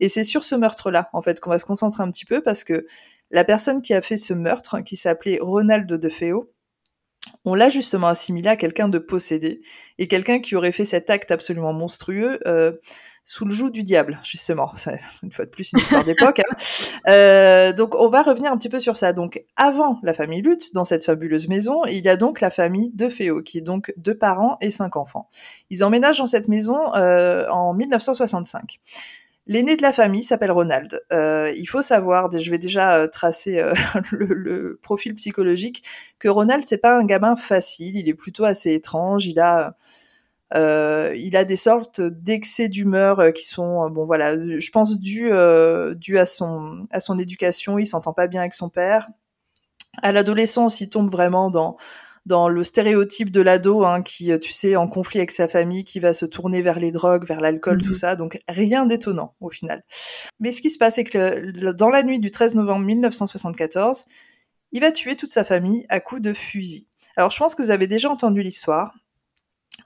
Et c'est sur ce meurtre-là, en fait, qu'on va se concentrer un petit peu parce que la personne qui a fait ce meurtre, qui s'appelait Ronald De Feo, on l'a justement assimilé à quelqu'un de possédé et quelqu'un qui aurait fait cet acte absolument monstrueux euh, sous le joug du diable, justement. C'est une fois de plus une histoire d'époque. Hein. Euh, donc on va revenir un petit peu sur ça. Donc avant la famille Lutz, dans cette fabuleuse maison, il y a donc la famille de Féo, qui est donc deux parents et cinq enfants. Ils emménagent dans cette maison euh, en 1965. L'aîné de la famille s'appelle Ronald. Euh, il faut savoir, je vais déjà euh, tracer euh, le, profil psychologique, que Ronald c'est pas un gamin facile. Il est plutôt assez étrange. Il a, il a des sortes d'excès d'humeur qui sont, bon voilà, je pense dû, dû à son, à son éducation. Il s'entend pas bien avec son père. À l'adolescence, il tombe vraiment dans dans le stéréotype de l'ado hein, qui, euh, tu sais, en conflit avec sa famille, qui va se tourner vers les drogues, vers l'alcool, tout mhm. ça. Donc rien d'étonnant au final. Mais ce qui se passe, c'est que dans la nuit du 13 novembre 1974, il va tuer toute sa famille à coups de fusil. Alors je pense que vous avez déjà entendu l'histoire.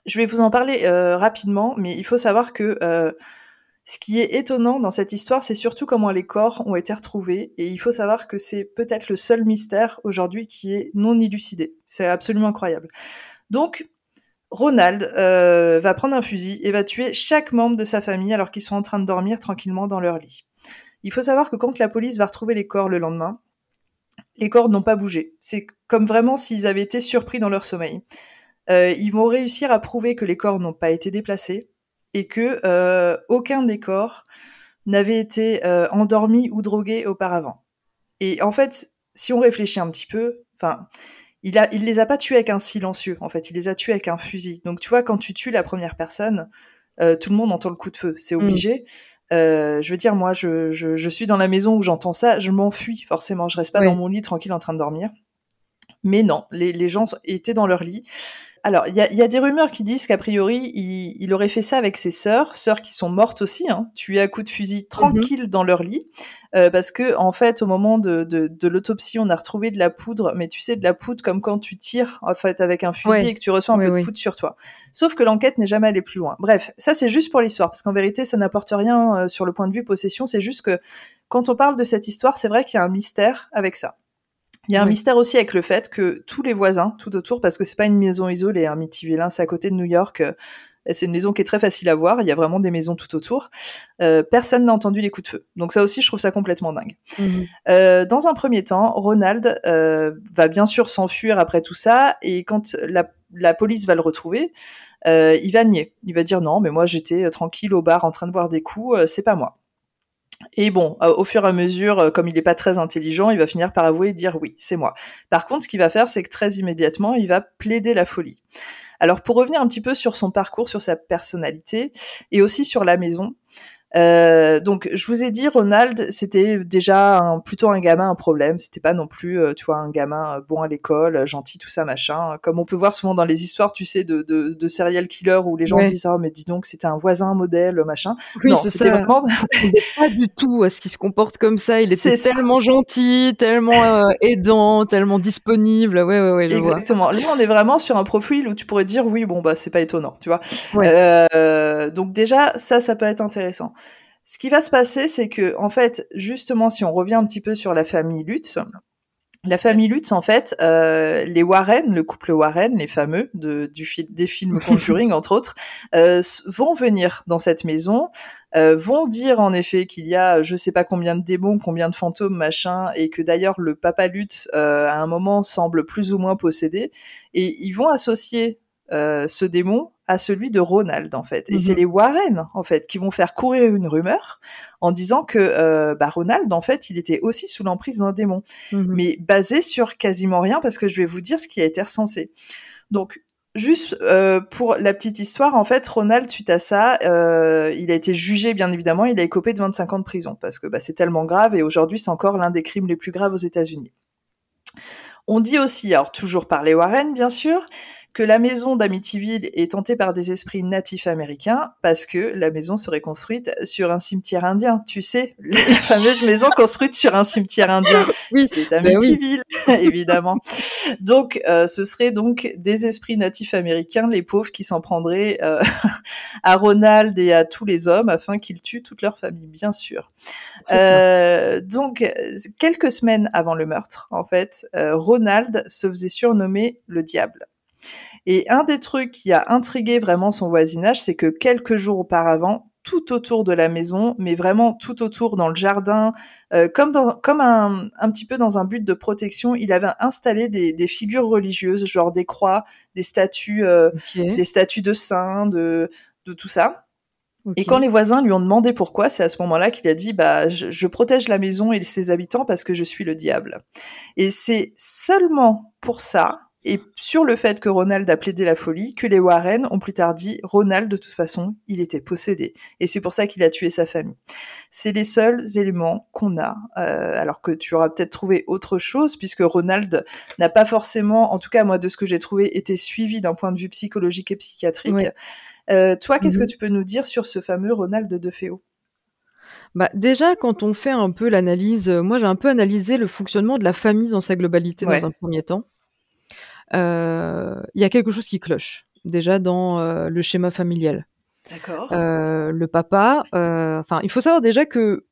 Je vais vous en parler euh, rapidement, mais il faut savoir que euh, ce qui est étonnant dans cette histoire, c'est surtout comment les corps ont été retrouvés, et il faut savoir que c'est peut-être le seul mystère aujourd'hui qui est non élucidé. C'est absolument incroyable. Donc, Ronald euh, va prendre un fusil et va tuer chaque membre de sa famille alors qu'ils sont en train de dormir tranquillement dans leur lit. Il faut savoir que quand la police va retrouver les corps le lendemain, les corps n'ont pas bougé. C'est comme vraiment s'ils avaient été surpris dans leur sommeil. Euh, ils vont réussir à prouver que les corps n'ont pas été déplacés, et que euh, aucun des corps n'avait été euh, endormi ou drogué auparavant. Et en fait, si on réfléchit un petit peu, enfin, il a, il les a pas tués avec un silencieux. En fait, il les a tués avec un fusil. Donc, tu vois, quand tu tues la première personne, euh, tout le monde entend le coup de feu. C'est mm. obligé. Euh, je veux dire, moi, je, je, je, suis dans la maison où j'entends ça, je m'enfuis forcément. Je reste pas dans mon lit tranquille en train de dormir. Mais non, les, les gens étaient dans leur lit alors, il y a, des rumeurs qui disent qu'a priori, il, aurait fait ça avec ses sœurs, sœurs qui sont mortes aussi, hein, tuées à coups de fusil tranquilles dans leur lit, euh, parce que en fait, au moment de, l'autopsie, on a retrouvé de la poudre, mais tu sais, de la poudre comme quand tu tires en fait avec un fusil et que tu reçois un peu de poudre sur toi. Sauf que l'enquête n'est jamais allée plus loin. Bref, ça c'est juste pour l'histoire, parce qu'en vérité, ça n'apporte rien euh, sur le point de vue possession. C'est juste que quand on parle de cette histoire, c'est vrai qu'il y a un mystère avec ça. Il y a un mystère aussi avec le fait que tous les voisins, tout autour, parce que c'est pas une maison isolée, hein, Amityville, c'est à côté de New York. Euh, c'est une maison qui est très facile à voir. Il y a vraiment des maisons tout autour. Euh, personne n'a entendu les coups de feu. Donc ça aussi, je trouve ça complètement dingue. Mhm. Euh, dans un premier temps, Ronald va bien sûr s'enfuir après tout ça, et quand la, la police va le retrouver, il va nier. Il va dire non, mais moi j'étais tranquille au bar en train de boire des coups, c'est pas moi. Et bon, euh, au fur et à mesure, euh, comme il n'est pas très intelligent, il va finir par avouer et dire oui, c'est moi. Par contre, ce qu'il va faire, c'est que très immédiatement, il va plaider la folie. Alors, pour revenir un petit peu sur son parcours, sur sa personnalité, et aussi sur la maison, euh, donc, je vous ai dit, Ronald, c'était déjà un, plutôt un gamin un problème. C'était pas non plus, euh, tu vois, un gamin euh, bon à l'école, gentil, tout ça, machin. Comme on peut voir souvent dans les histoires, tu sais, de, de, de serial killer où les gens disent, oh, mais dis donc, c'était un voisin modèle, machin. non, c'était vraiment. pas du tout à ce qu'il se comporte comme ça. Il était tellement gentil, tellement aidant, tellement disponible. Ouais, ouais, ouais. Exactement. Là, on est vraiment sur un profil où tu pourrais dire, oui, bon, bah, c'est pas étonnant, tu vois. donc, déjà, ça, ça peut être intéressant. Ce qui va se passer, c'est que, en fait, justement, si on revient un petit peu sur la famille Lutz, la famille Lutz, en fait, euh, les Warren, le couple Warren, les fameux de, du des films Conjuring, entre autres, euh, vont venir dans cette maison, euh, vont dire en effet qu'il y a je sais pas combien de démons, combien de fantômes, machin, et que d'ailleurs le papa Lutz, euh, à un moment, semble plus ou moins possédé, et ils vont associer euh, ce démon à celui de Ronald en fait. Et c'est mhm. les Warren en fait qui vont faire courir une rumeur en disant que euh, bah, Ronald en fait il était aussi sous l'emprise d'un démon, mhm. mais basé sur quasiment rien parce que je vais vous dire ce qui a été recensé. Donc Juste euh, pour la petite histoire, en fait, Ronald, suite à ça, euh, il a été jugé, bien évidemment, il a écopé de 25 ans de prison, parce que bah, c'est tellement grave, et aujourd'hui, c'est encore l'un des crimes les plus graves aux États-Unis. On dit aussi, alors toujours par les Warren, bien sûr, que la maison d'Amityville est tentée par des esprits natifs américains parce que la maison serait construite sur un cimetière indien. Tu sais, la fameuse maison construite sur un cimetière indien. Oui, c'est bah Amityville, évidemment. Donc, euh, ce serait donc des esprits natifs américains, les pauvres, qui s'en prendraient euh, à Ronald et à tous les hommes afin qu'ils tuent toute leur famille, bien sûr. Euh, donc, quelques semaines avant le meurtre, en fait, Ronald se faisait surnommer le diable. Et un des trucs qui a intrigué vraiment son voisinage, c'est que quelques jours auparavant, tout autour de la maison, mais vraiment tout autour dans le jardin, euh, comme, dans, comme un, un, petit peu dans un but de protection, il avait installé des, des figures religieuses, genre des croix, des statues, euh, des statues de saints, de, de tout ça. Et quand les voisins lui ont demandé pourquoi, c'est à ce moment-là qu'il a dit bah je, je, protège la maison et ses habitants parce que je suis le diable. Et c'est seulement pour ça et sur le fait que Ronald a plaidé la folie, que les Warren ont plus tard dit Ronald, de toute façon, il était possédé. Et c'est pour ça qu'il a tué sa famille. C'est les seuls éléments qu'on a. Euh, alors que tu auras peut-être trouvé autre chose, puisque Ronald n'a pas forcément, en tout cas moi de ce que j'ai trouvé, été suivi d'un point de vue psychologique et psychiatrique. Euh, toi, qu'est-ce que mhm. tu peux nous dire sur ce fameux Ronald de Féo bah, déjà, quand on fait un peu l'analyse, euh, moi j'ai un peu analysé le fonctionnement de la famille dans sa globalité dans un premier temps. Euh, il y a quelque chose qui cloche déjà dans euh, le schéma familial. D'accord. Euh, le papa, enfin, il faut savoir déjà que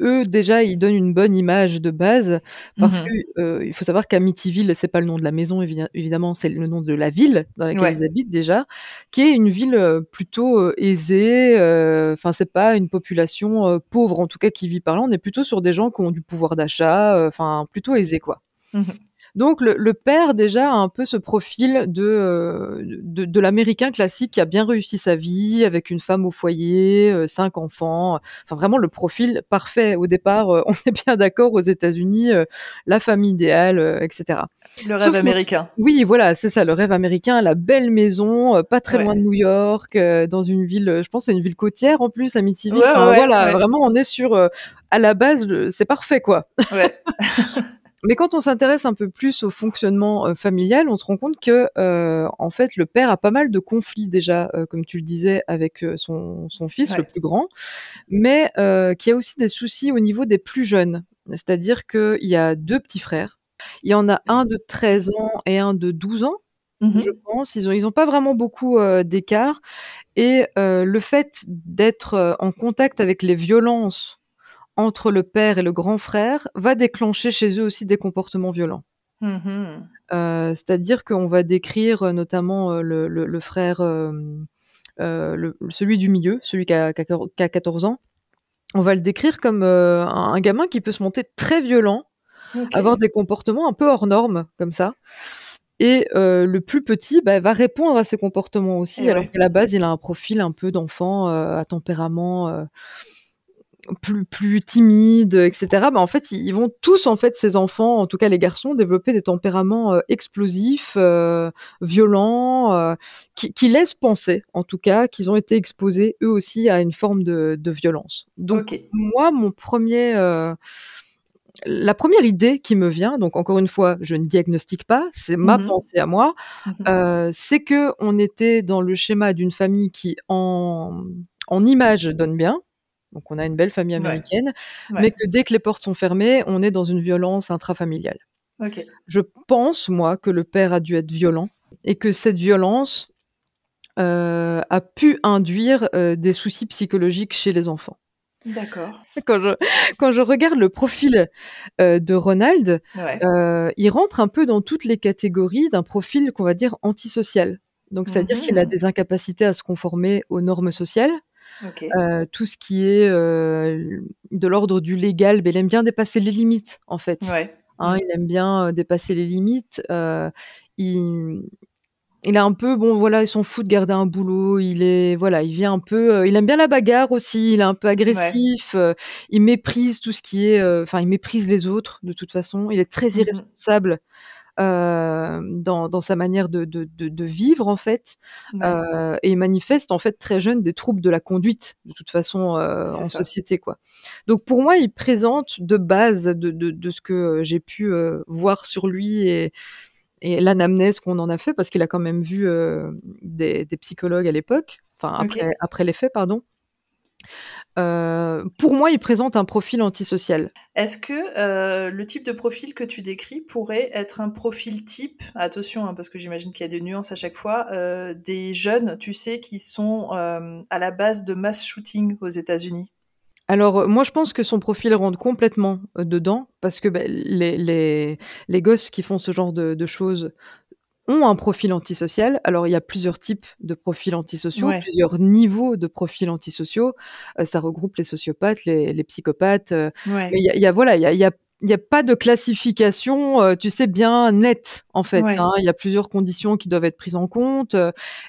eux déjà ils donnent une bonne image de base parce il faut savoir qu'Amityville c'est pas le nom de la maison évidemment c'est le nom de la ville dans laquelle ils habitent déjà qui est une ville plutôt aisée enfin c'est pas une population pauvre en tout cas qui vit par là on est plutôt sur des gens qui ont du pouvoir d'achat enfin plutôt aisés quoi mhm. Donc le, père déjà a un peu ce profil de, euh, de, l'américain classique qui a bien réussi sa vie avec une femme au foyer, euh, cinq enfants. Enfin vraiment le profil parfait. Au départ, euh, on est bien d'accord aux États-Unis, la famille idéale, etc. Le rêve américain. oui, voilà, c'est ça, le rêve américain, la belle maison, pas très loin de New York, dans une ville, je pense c'est une ville côtière en plus, Amityville. Ouais, voilà, vraiment on est sur à la base, c'est parfait quoi. Ouais. Mais quand on s'intéresse un peu plus au fonctionnement familial, on se rend compte que, en fait, le père a pas mal de conflits déjà, comme tu le disais, avec son, son fils le plus grand, mais qu'il y a aussi des soucis au niveau des plus jeunes. C'est-à-dire qu'il y a deux petits frères. Il y en a un de 13 ans et un de 12 ans. Mmh je pense. Ils ont, ils ont pas vraiment beaucoup d'écart. Et le fait d'être en contact avec les violences entre le père et le grand frère va déclencher chez eux aussi des comportements violents. Mmh c'est-à-dire qu'on va décrire notamment le, frère, celui du milieu, celui qui a, 14 ans, on va le décrire comme un, gamin qui peut se monter très violent, avoir des comportements un peu hors normes, comme ça. Et le plus petit bah, va répondre à ces comportements aussi, alors qu'à la base, il a un profil un peu d'enfant à tempérament plus, plus timide, etc. Bah, en fait, ils, vont tous, en fait, ces enfants, en tout cas les garçons, développer des tempéraments explosifs, violents, qui, qui, laissent penser, en tout cas, qu'ils ont été exposés eux aussi à une forme de, de violence. Donc, moi, mon premier la première idée qui me vient, donc encore une fois, je ne diagnostique pas, c'est ma mmh pensée à moi, mmh euh, c'est que on était dans le schéma d'une famille qui, en, en image, donne bien. Donc on a une belle famille américaine, mais que dès que les portes sont fermées, on est dans une violence intrafamiliale. Je pense, moi, que le père a dû être violent et que cette violence euh, a pu induire euh, des soucis psychologiques chez les enfants. D'accord. Quand je, quand je regarde le profil euh, de Ronald, il rentre un peu dans toutes les catégories d'un profil qu'on va dire antisocial. Donc, c'est-à-dire qu'il a mmh. des incapacités à se conformer aux normes sociales. Euh, tout ce qui est de l'ordre du légal, ben, il aime bien dépasser les limites, en fait. Hein, mmh. il aime bien dépasser les limites. il, il a un peu bon voilà, il s'en fout de garder un boulot, il est voilà, il vient un peu euh, il aime bien la bagarre aussi, il est un peu agressif, euh, il méprise tout ce qui est euh, enfin il méprise les autres de toute façon, il est très mmh irresponsable dans, dans, sa manière de, de, de, vivre en fait et il manifeste en fait très jeune des troubles de la conduite de toute façon en société quoi. Donc pour moi, il présente de base de, ce que j'ai pu voir sur lui et et l'anamnèse qu'on en a fait, parce qu'il a quand même vu euh, des, psychologues à l'époque, enfin après, après les faits, pardon. Euh, pour moi, il présente un profil antisocial. Est-ce que euh, le type de profil que tu décris pourrait être un profil type, attention, hein, parce que j'imagine qu'il y a des nuances à chaque fois, des jeunes, tu sais, qui sont à la base de mass shooting aux États-Unis? Alors, euh, moi, je pense que son profil rentre complètement euh, dedans, parce que bah, les, les, les, gosses qui font ce genre de, de, choses ont un profil antisocial. Alors, il y a plusieurs types de profils antisociaux, plusieurs niveaux de profils antisociaux. Euh, ça regroupe les sociopathes, les, les psychopathes. il y, y, a, voilà, il y a, y a il n'y a pas de classification, tu sais, bien nette, en fait. Hein. Il y a plusieurs conditions qui doivent être prises en compte.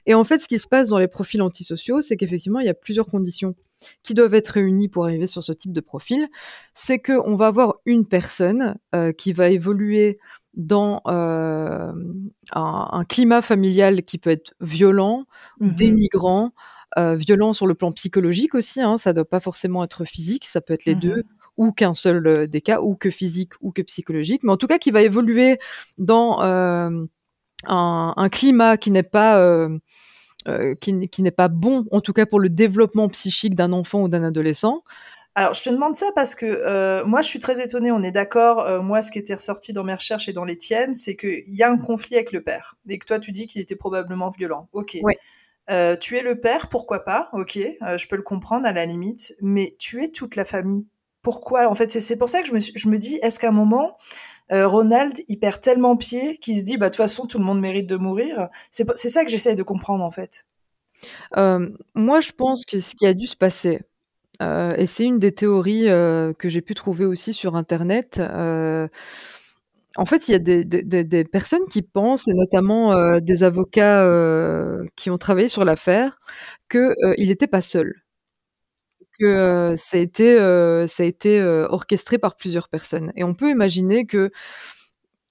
et en fait, ce qui se passe dans les profils antisociaux, c'est qu'effectivement, il y a plusieurs conditions qui doivent être réunis pour arriver sur ce type de profil, c'est qu'on va avoir une personne euh, qui va évoluer dans euh, un, climat familial qui peut être violent, mmh dénigrant, euh, violent sur le plan psychologique aussi, hein, ça ne doit pas forcément être physique, ça peut être les mmh deux, ou qu'un seul des cas, ou que physique ou que psychologique, mais en tout cas qui va évoluer dans un, un, climat qui n'est pas euh, qui, n'est pas bon, en tout cas pour le développement psychique d'un enfant ou d'un adolescent. Alors, je te demande ça parce que euh, moi, je suis très étonnée, on est d'accord. Euh, moi, ce qui était ressorti dans mes recherches et dans les tiennes, c'est qu'il y a un conflit avec le père. Et que toi, tu dis qu'il était probablement violent. Ok. tu es le père, pourquoi pas? Ok, je peux le comprendre à la limite. Mais tu es toute la famille. Pourquoi? En fait, c'est pour ça que je me, je me dis, est-ce qu'à un moment, euh, Ronald, il perd tellement pied qu'il se dit, bah, de toute façon, tout le monde mérite de mourir. C'est ça que j'essaye de comprendre, en fait. Euh, moi, je pense que ce qui a dû se passer, euh, et c'est une des théories que j'ai pu trouver aussi sur Internet, en fait, il y a des, personnes qui pensent, et notamment des avocats qui ont travaillé sur l'affaire, qu'il n'était pas seul que ça a été, ça a été orchestré par plusieurs personnes. Et on peut imaginer que,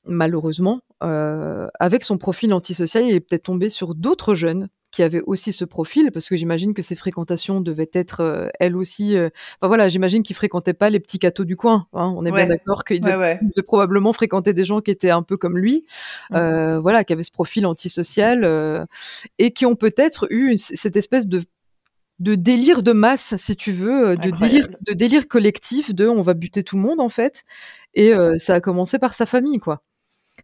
malheureusement, avec son profil antisocial, il est peut-être tombé sur d'autres jeunes qui avait aussi ce profil, parce que j'imagine que ses fréquentations devaient être, euh, elles aussi. Euh, enfin voilà, j'imagine qu'il fréquentait pas les petits cathos du coin. Hein, on est bien d'accord qu'il devait, probablement fréquenter des gens qui étaient un peu comme lui, mmh. voilà, qui avaient ce profil antisocial et qui ont peut-être eu cette espèce de de délire de masse, si tu veux, de délire, de délire collectif, de on va buter tout le monde en fait. Et ça a commencé par sa famille, quoi.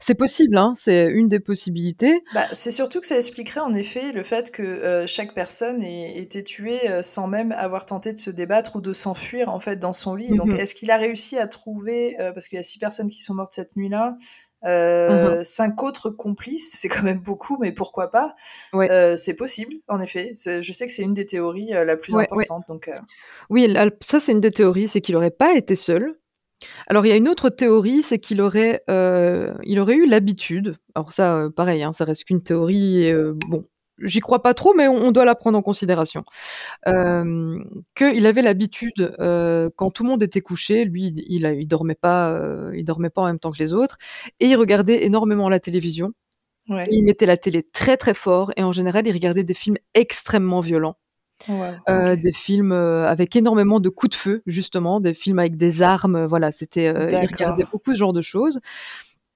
C'est possible, hein, c'est une des possibilités. Bah, c'est surtout que ça expliquerait en effet le fait que euh, chaque personne ait été tuée euh, sans même avoir tenté de se débattre ou de s'enfuir en fait dans son lit. Donc, mmh est-ce qu'il a réussi à trouver, euh, parce qu'il y a six personnes qui sont mortes cette nuit-là, mmh cinq autres complices, c'est quand même beaucoup, mais pourquoi pas? C'est possible, en effet. Je sais que c'est une des théories la plus importante. Donc, Oui, ça c'est une des théories, c'est qu'il n'aurait pas été seul. Alors, il y a une autre théorie, c'est qu'il aurait, euh, il aurait eu l'habitude, alors ça, euh, pareil, hein, ça reste qu'une théorie, euh, bon, j'y crois pas trop, mais on, doit la prendre en considération, qu'il avait l'habitude, quand tout le monde était couché, lui, il, il, dormait pas, il dormait pas en même temps que les autres, et il regardait énormément la télévision. Il mettait la télé très très fort, et en général, il regardait des films extrêmement violents. Euh, des films euh, avec énormément de coups de feu, justement, des films avec des armes. Voilà, c'était. Euh, il regardait beaucoup ce genre de choses.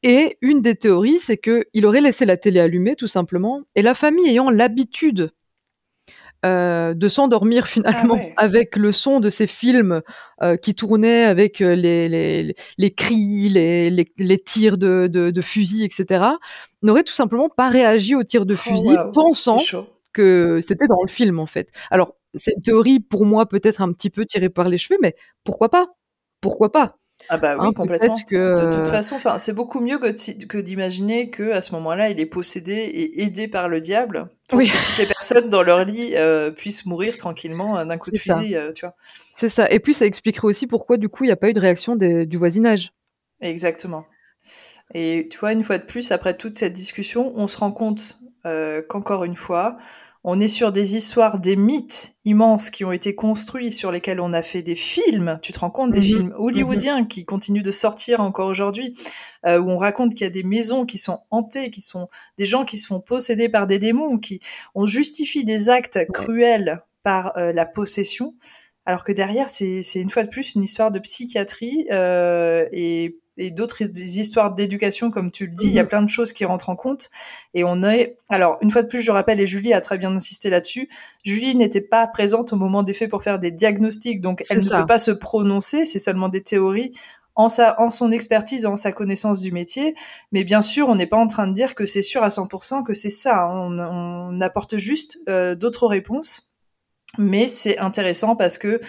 Et une des théories, c'est que il aurait laissé la télé allumée, tout simplement, et la famille ayant l'habitude de s'endormir ah finalement avec le son de ces films qui tournaient avec les, les, les cris, les, les, tirs de, de, de fusil, etc., n'aurait tout simplement pas réagi aux tirs de oh, fusil, pensant que c'était dans le film en fait. Alors c'est une théorie pour moi peut-être un petit peu tirée par les cheveux, mais pourquoi pas? Pourquoi pas? Ah bah oui, hein, complètement. De toute façon, enfin, c'est beaucoup mieux que, que d'imaginer que à ce moment-là, il est possédé et aidé par le diable pour oui. que toutes les personnes dans leur lit euh, puissent mourir tranquillement euh, d'un coup de fusil, euh, tu vois. C'est ça. Et puis ça expliquerait aussi pourquoi du coup il n'y a pas eu de réaction du voisinage. Exactement. Et tu vois, une fois de plus, après toute cette discussion, on se rend compte qu'encore une fois, on est sur des histoires, des mythes immenses qui ont été construits, sur lesquels on a fait des films. Tu te rends compte des mhm. films hollywoodiens mhm. qui continuent de sortir encore aujourd'hui, euh, où on raconte qu'il y a des maisons qui sont hantées, qui sont des gens qui se font posséder par des démons, qui on justifie des actes cruels par euh, la possession, alors que derrière c'est une fois de plus une histoire de psychiatrie euh, et et d'autres histoires d'éducation, comme tu le dis, il y a mhm. plein de choses qui rentrent en compte. Et on est, alors, une fois de plus, je rappelle, et Julie a très bien insisté là-dessus, Julie n'était pas présente au moment des faits pour faire des diagnostics, donc elle ne peut pas se prononcer, c'est seulement des théories en, sa, en son expertise, en sa connaissance du métier. Mais bien sûr, on n'est pas en train de dire que c'est sûr à 100% que c'est ça. Hein. On, apporte juste euh, d'autres réponses. Mais c'est intéressant parce que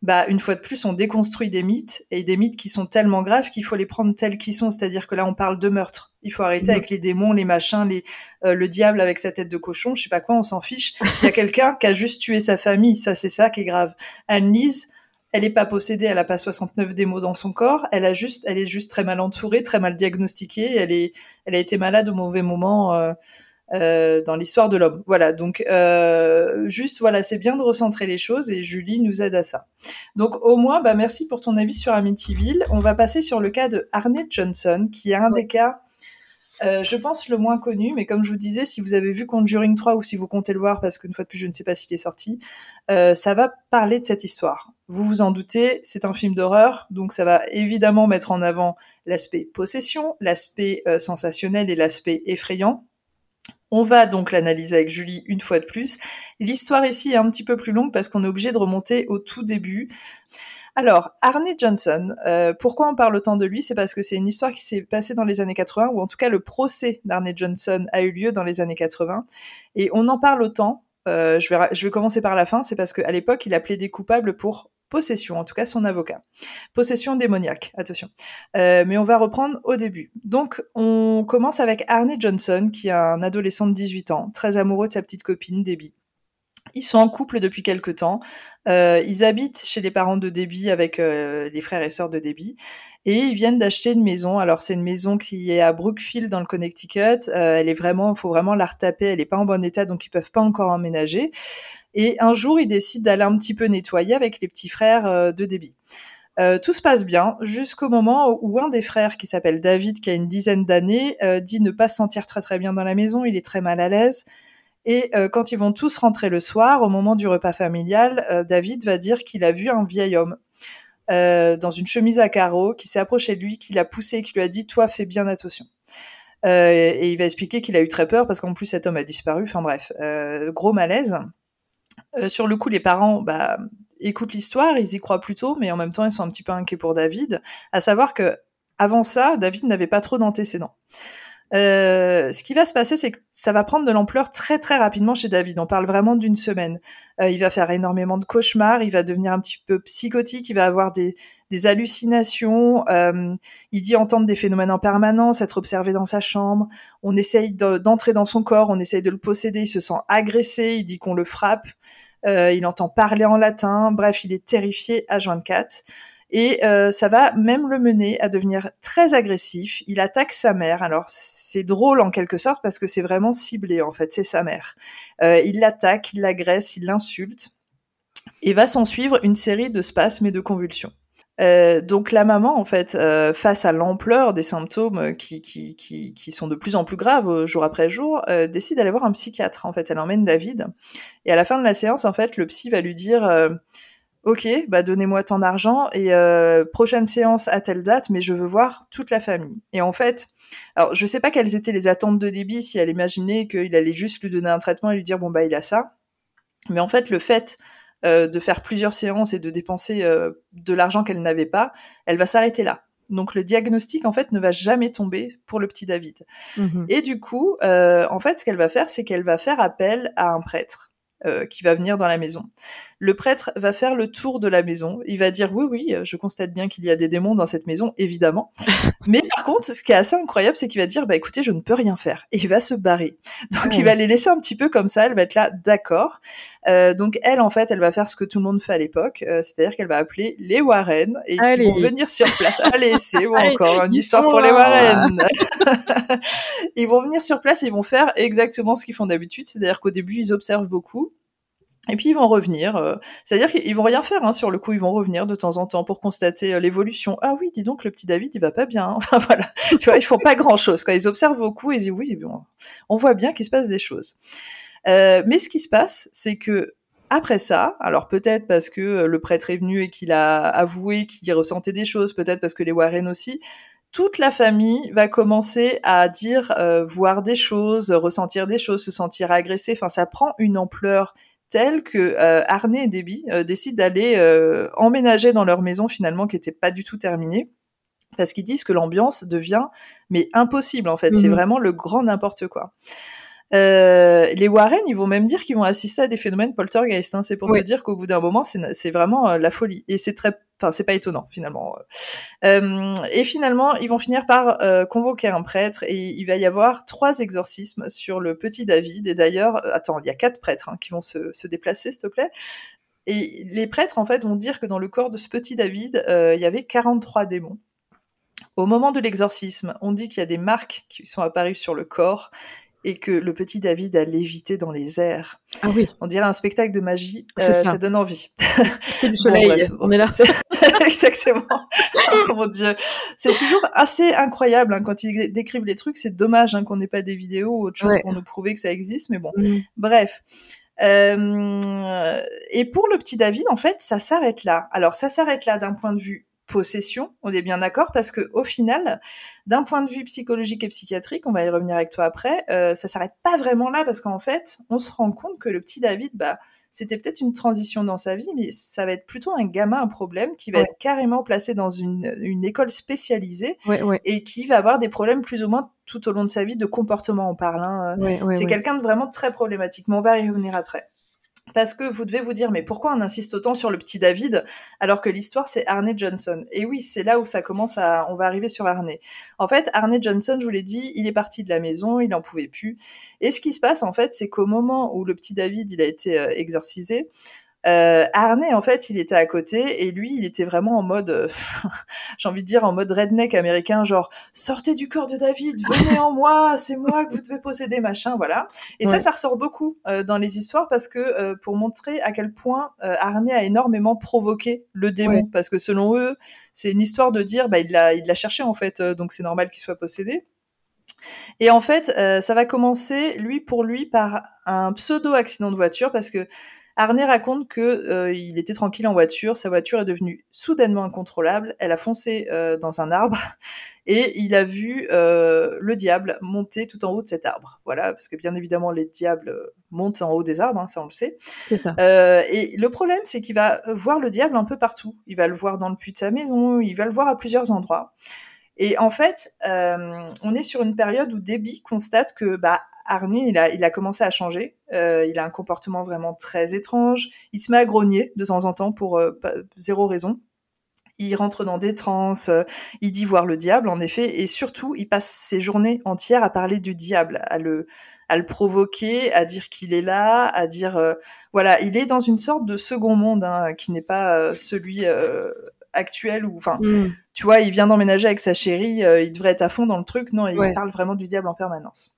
bah, une fois de plus, on déconstruit des mythes et des mythes qui sont tellement graves qu'il faut les prendre tels qu'ils sont. C'est-à-dire que là, on parle de meurtre. Il faut arrêter avec les démons, les machins, les, euh, le diable avec sa tête de cochon, je sais pas quoi, on s'en fiche. Il y a quelqu'un qui a juste tué sa famille. Ça, c'est ça qui est grave. Anne-Lise, elle est pas possédée, elle a pas 69 démos dans son corps, elle a juste, elle est juste très mal entourée, très mal diagnostiquée, elle est, elle a été malade au mauvais moment. Euh, euh, dans l'histoire de l'homme. Voilà, donc euh, juste voilà, c'est bien de recentrer les choses et Julie nous aide à ça. Donc au moins, bah merci pour ton avis sur Amityville. On va passer sur le cas de Arnett Johnson, qui est un des cas. Euh, je pense le moins connu, mais comme je vous disais, si vous avez vu Conjuring 3 ou si vous comptez le voir, parce qu'une fois de plus, je ne sais pas s'il est sorti, euh, ça va parler de cette histoire. Vous vous en doutez, c'est un film d'horreur, donc ça va évidemment mettre en avant l'aspect possession, l'aspect euh, sensationnel et l'aspect effrayant. On va donc l'analyser avec Julie une fois de plus. L'histoire ici est un petit peu plus longue parce qu'on est obligé de remonter au tout début. Alors, Arne Johnson, euh, pourquoi on parle autant de lui? C'est parce que c'est une histoire qui s'est passée dans les années 80, ou en tout cas le procès d'Arne Johnson a eu lieu dans les années 80. Et on en parle autant, euh, je, vais, je vais commencer par la fin, c'est parce qu'à l'époque, il a plaidé coupable pour possession, en tout cas son avocat. Possession démoniaque, attention. Euh, mais on va reprendre au début. Donc on commence avec Arne Johnson, qui est un adolescent de 18 ans, très amoureux de sa petite copine Debbie. Ils sont en couple depuis quelque temps. Euh, ils habitent chez les parents de Debbie avec euh, les frères et sœurs de Debbie. Et ils viennent d'acheter une maison. Alors c'est une maison qui est à Brookfield dans le Connecticut. elle est vraiment, faut vraiment la retaper. Elle est pas en bon état, donc ils peuvent pas encore emménager. Et un jour, il décide d'aller un petit peu nettoyer avec les petits frères euh, de débit. Euh, tout se passe bien jusqu'au moment où un des frères, qui s'appelle David, qui a une dizaine d'années, euh, dit ne pas se sentir très très bien dans la maison, il est très mal à l'aise. Et quand ils vont tous rentrer le soir, au moment du repas familial, David va dire qu'il a vu un vieil homme dans une chemise à carreaux qui s'est approché de lui, qui l'a poussé, qui lui a dit "Toi, fais bien attention." et il va expliquer qu'il a eu très peur parce qu'en plus cet homme a disparu. Enfin bref, gros malaise. Sur le coup, les parents, bah, écoutent l'histoire, ils y croient plutôt, mais en même temps, ils sont un petit peu inquiets pour David. À savoir que avant ça, David n'avait pas trop d'antécédents. Euh, ce qui va se passer, c'est que ça va prendre de l'ampleur très très rapidement chez David. On parle vraiment d'une semaine. Euh, il va faire énormément de cauchemars, il va devenir un petit peu psychotique, il va avoir des, hallucinations. Euh, il dit entendre des phénomènes en permanence, être observé dans sa chambre. On essaye d'entrer dans son corps, on essaye de le posséder. Il se sent agressé, il dit qu'on le frappe. Euh, il entend parler en latin. Bref, il est terrifié à 24. Et euh, ça va même le mener à devenir très agressif. Il attaque sa mère. Alors c'est drôle en quelque sorte parce que c'est vraiment ciblé en fait, c'est sa mère. Euh, il l'attaque, il l'agresse, il l'insulte. Et va s'en suivre une série de spasmes et de convulsions. Euh, donc la maman, en fait, euh, face à l'ampleur des symptômes qui, sont de plus en plus graves euh, jour après jour, décide d'aller voir un psychiatre. En fait, elle emmène David. Et à la fin de la séance, en fait, le psy va lui dire Ok, bah donnez-moi tant d'argent et prochaine séance à telle date, mais je veux voir toute la famille. Et en fait, alors je sais pas quelles étaient les attentes de débit, si elle imaginait qu'il allait juste lui donner un traitement et lui dire bon bah il a ça. Mais en fait, le fait de faire plusieurs séances et de dépenser euh, de l'argent qu'elle n'avait pas, elle va s'arrêter là. Donc le diagnostic en fait ne va jamais tomber pour le petit David. Mmh et du coup, en fait, ce qu'elle va faire, c'est qu'elle va faire appel à un prêtre. Euh, qui va venir dans la maison. Le prêtre va faire le tour de la maison. Il va dire oui, oui, je constate bien qu'il y a des démons dans cette maison, évidemment. Mais par contre, ce qui est assez incroyable, c'est qu'il va dire bah écoutez, je ne peux rien faire, et il va se barrer. Donc il va les laisser un petit peu comme ça. Elle va être là, d'accord. Euh, donc elle, en fait, elle va faire ce que tout le monde fait à l'époque, euh, c'est-à-dire qu'elle va appeler les Warren et ils vont venir sur place. Allez, c'est encore une histoire pour les Warren. ils vont venir sur place et ils vont faire exactement ce qu'ils font d'habitude, c'est-à-dire qu'au début ils observent beaucoup et puis ils vont revenir, euh, c'est-à-dire qu'ils vont rien faire hein, sur le coup, ils vont revenir de temps en temps pour constater euh, l'évolution. Ah oui, dis donc le petit David, il va pas bien. Enfin voilà, tu vois, ils font pas grand-chose. Ils observent beaucoup, ils disent oui, bon, on voit bien qu'il se passe des choses. Euh, mais ce qui se passe, c'est que après ça, alors peut-être parce que le prêtre est venu et qu'il a avoué qu'il ressentait des choses, peut-être parce que les Warren aussi, toute la famille va commencer à dire, voir des choses, ressentir des choses, se sentir agressé. Enfin, ça prend une ampleur telle que euh, Arnay et Debbie euh, décident d'aller euh, emménager dans leur maison finalement qui n'était pas du tout terminée parce qu'ils disent que l'ambiance devient mais impossible en fait, c'est mmh vraiment le grand n'importe quoi. Euh, les Warren, ils vont même dire qu'ils vont assister à des phénomènes poltergeist. Hein. C'est pour te dire qu'au bout d'un moment, c'est vraiment euh, la folie. Et c'est très, enfin, c'est pas étonnant finalement. Euh, et finalement, ils vont finir par euh, convoquer un prêtre et il va y avoir trois exorcismes sur le petit David. Et d'ailleurs, attends, il y a quatre prêtres hein, qui vont se, se déplacer, s'il te plaît. Et les prêtres, en fait, vont dire que dans le corps de ce petit David, il y avait 43 démons. Au moment de l'exorcisme, on dit qu'il y a des marques qui sont apparues sur le corps et que le petit David a lévité dans les airs. Ah oui. On dirait un spectacle de magie. Euh, ça. donne envie. C'est du soleil. on est là. Exactement. oh mon Dieu. C'est toujours assez incroyable hein, quand ils décrivent les trucs. C'est dommage hein, qu'on n'ait pas des vidéos ou autre chose pour nous prouver que ça existe. Mais bon, mm. bref. Euh, et pour le petit David, en fait, ça s'arrête là. Alors, ça s'arrête là d'un point de vue possession, on est bien d'accord, parce que au final, d'un point de vue psychologique et psychiatrique, on va y revenir avec toi après, euh, ça s'arrête pas vraiment là, parce qu'en fait, on se rend compte que le petit David, bah, c'était peut-être une transition dans sa vie, mais ça va être plutôt un gamin, un problème, qui va être carrément placé dans une, une école spécialisée et qui va avoir des problèmes plus ou moins tout au long de sa vie de comportement, on parle. Hein. C'est quelqu'un de vraiment très problématique, mais on va y revenir après. Parce que vous devez vous dire, mais pourquoi on insiste autant sur le petit David alors que l'histoire c'est Arne Johnson? Et oui, c'est là où ça commence à, on va arriver sur Arne. En fait, Arne Johnson, je vous l'ai dit, il est parti de la maison, il n'en pouvait plus. Et ce qui se passe en fait, c'est qu'au moment où le petit David il a été euh, exorcisé, euh, Arnay, en fait, il était à côté et lui, il était vraiment en mode, euh, j'ai envie de dire en mode redneck américain, genre sortez du corps de David, venez en moi, c'est moi que vous devez posséder, machin, voilà. Et ça, ça ressort beaucoup euh, dans les histoires parce que euh, pour montrer à quel point Arnay a énormément provoqué le démon, parce que selon eux, c'est une histoire de dire, bah il l'a, il l'a cherché en fait, donc c'est normal qu'il soit possédé. Et en fait, ça va commencer, lui pour lui, par un pseudo-accident de voiture, parce que Arnay raconte que euh, il était tranquille en voiture, sa voiture est devenue soudainement incontrôlable, elle a foncé euh, dans un arbre et il a vu euh, le diable monter tout en haut de cet arbre. Voilà, parce que bien évidemment les diables montent en haut des arbres, hein, ça on le sait. C'est ça. et le problème c'est qu'il va voir le diable un peu partout. Il va le voir dans le puits de sa maison, il va le voir à plusieurs endroits. Et en fait, on est sur une période où Debbie constate que bah, Arnie, il a, il a commencé à changer. Euh, il a un comportement vraiment très étrange. Il se met à grogner de temps en temps pour euh, zéro raison. Il rentre dans des transes, euh, il dit voir le diable, en effet, et surtout, il passe ses journées entières à parler du diable, à le, à le provoquer, à dire qu'il est là, à dire, voilà, il est dans une sorte de second monde hein, qui n'est pas celui actuel ou, enfin, mm. tu vois, il vient d'emménager avec sa chérie, il devrait être à fond dans le truc, non, il parle vraiment du diable en permanence.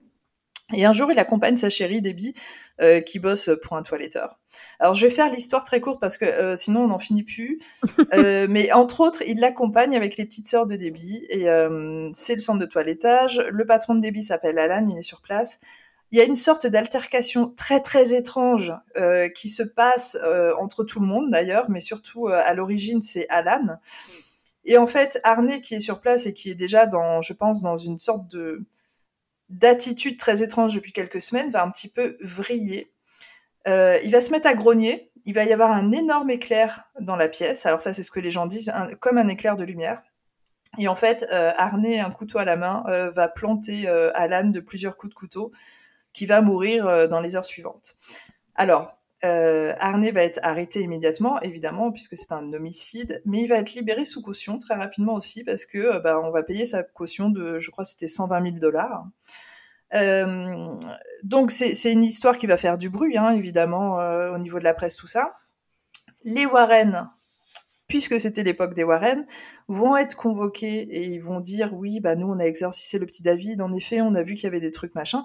Et un jour, il accompagne sa chérie Debbie, euh, qui bosse pour un toiletteur. Alors, je vais faire l'histoire très courte parce que euh, sinon, on n'en finit plus. euh, mais entre autres, il l'accompagne avec les petites sœurs de Debbie. Et c'est le centre de toilettage. Le patron de Debbie s'appelle Alan, il est sur place. Il y a une sorte d'altercation très très étrange qui se passe entre tout le monde d'ailleurs, mais surtout à l'origine, c'est Alan. Et en fait, Arnay qui est sur place et qui est déjà dans, je pense, dans une sorte de d'attitude très étrange depuis quelques semaines va un petit peu vriller. Euh, il va se mettre à grogner. Il va y avoir un énorme éclair dans la pièce. Alors ça, c'est ce que les gens disent, comme un éclair de lumière. Et en fait, euh, un couteau à la main, euh, va planter euh, Alan de plusieurs coups de couteau, qui va mourir dans les heures suivantes. Alors, euh, va être arrêté immédiatement, évidemment, puisque c'est un homicide, mais il va être libéré sous caution très rapidement aussi, parce que euh, bah, on va payer sa caution de, je crois, c'était 120 000 dollars. Euh, donc c'est une histoire qui va faire du bruit, hein, évidemment, au niveau de la presse, tout ça. Les Warren, puisque c'était l'époque des Warren, vont être convoqués et ils vont dire oui, bah nous on a exercé le petit David, en effet, on a vu qu'il y avait des trucs machin.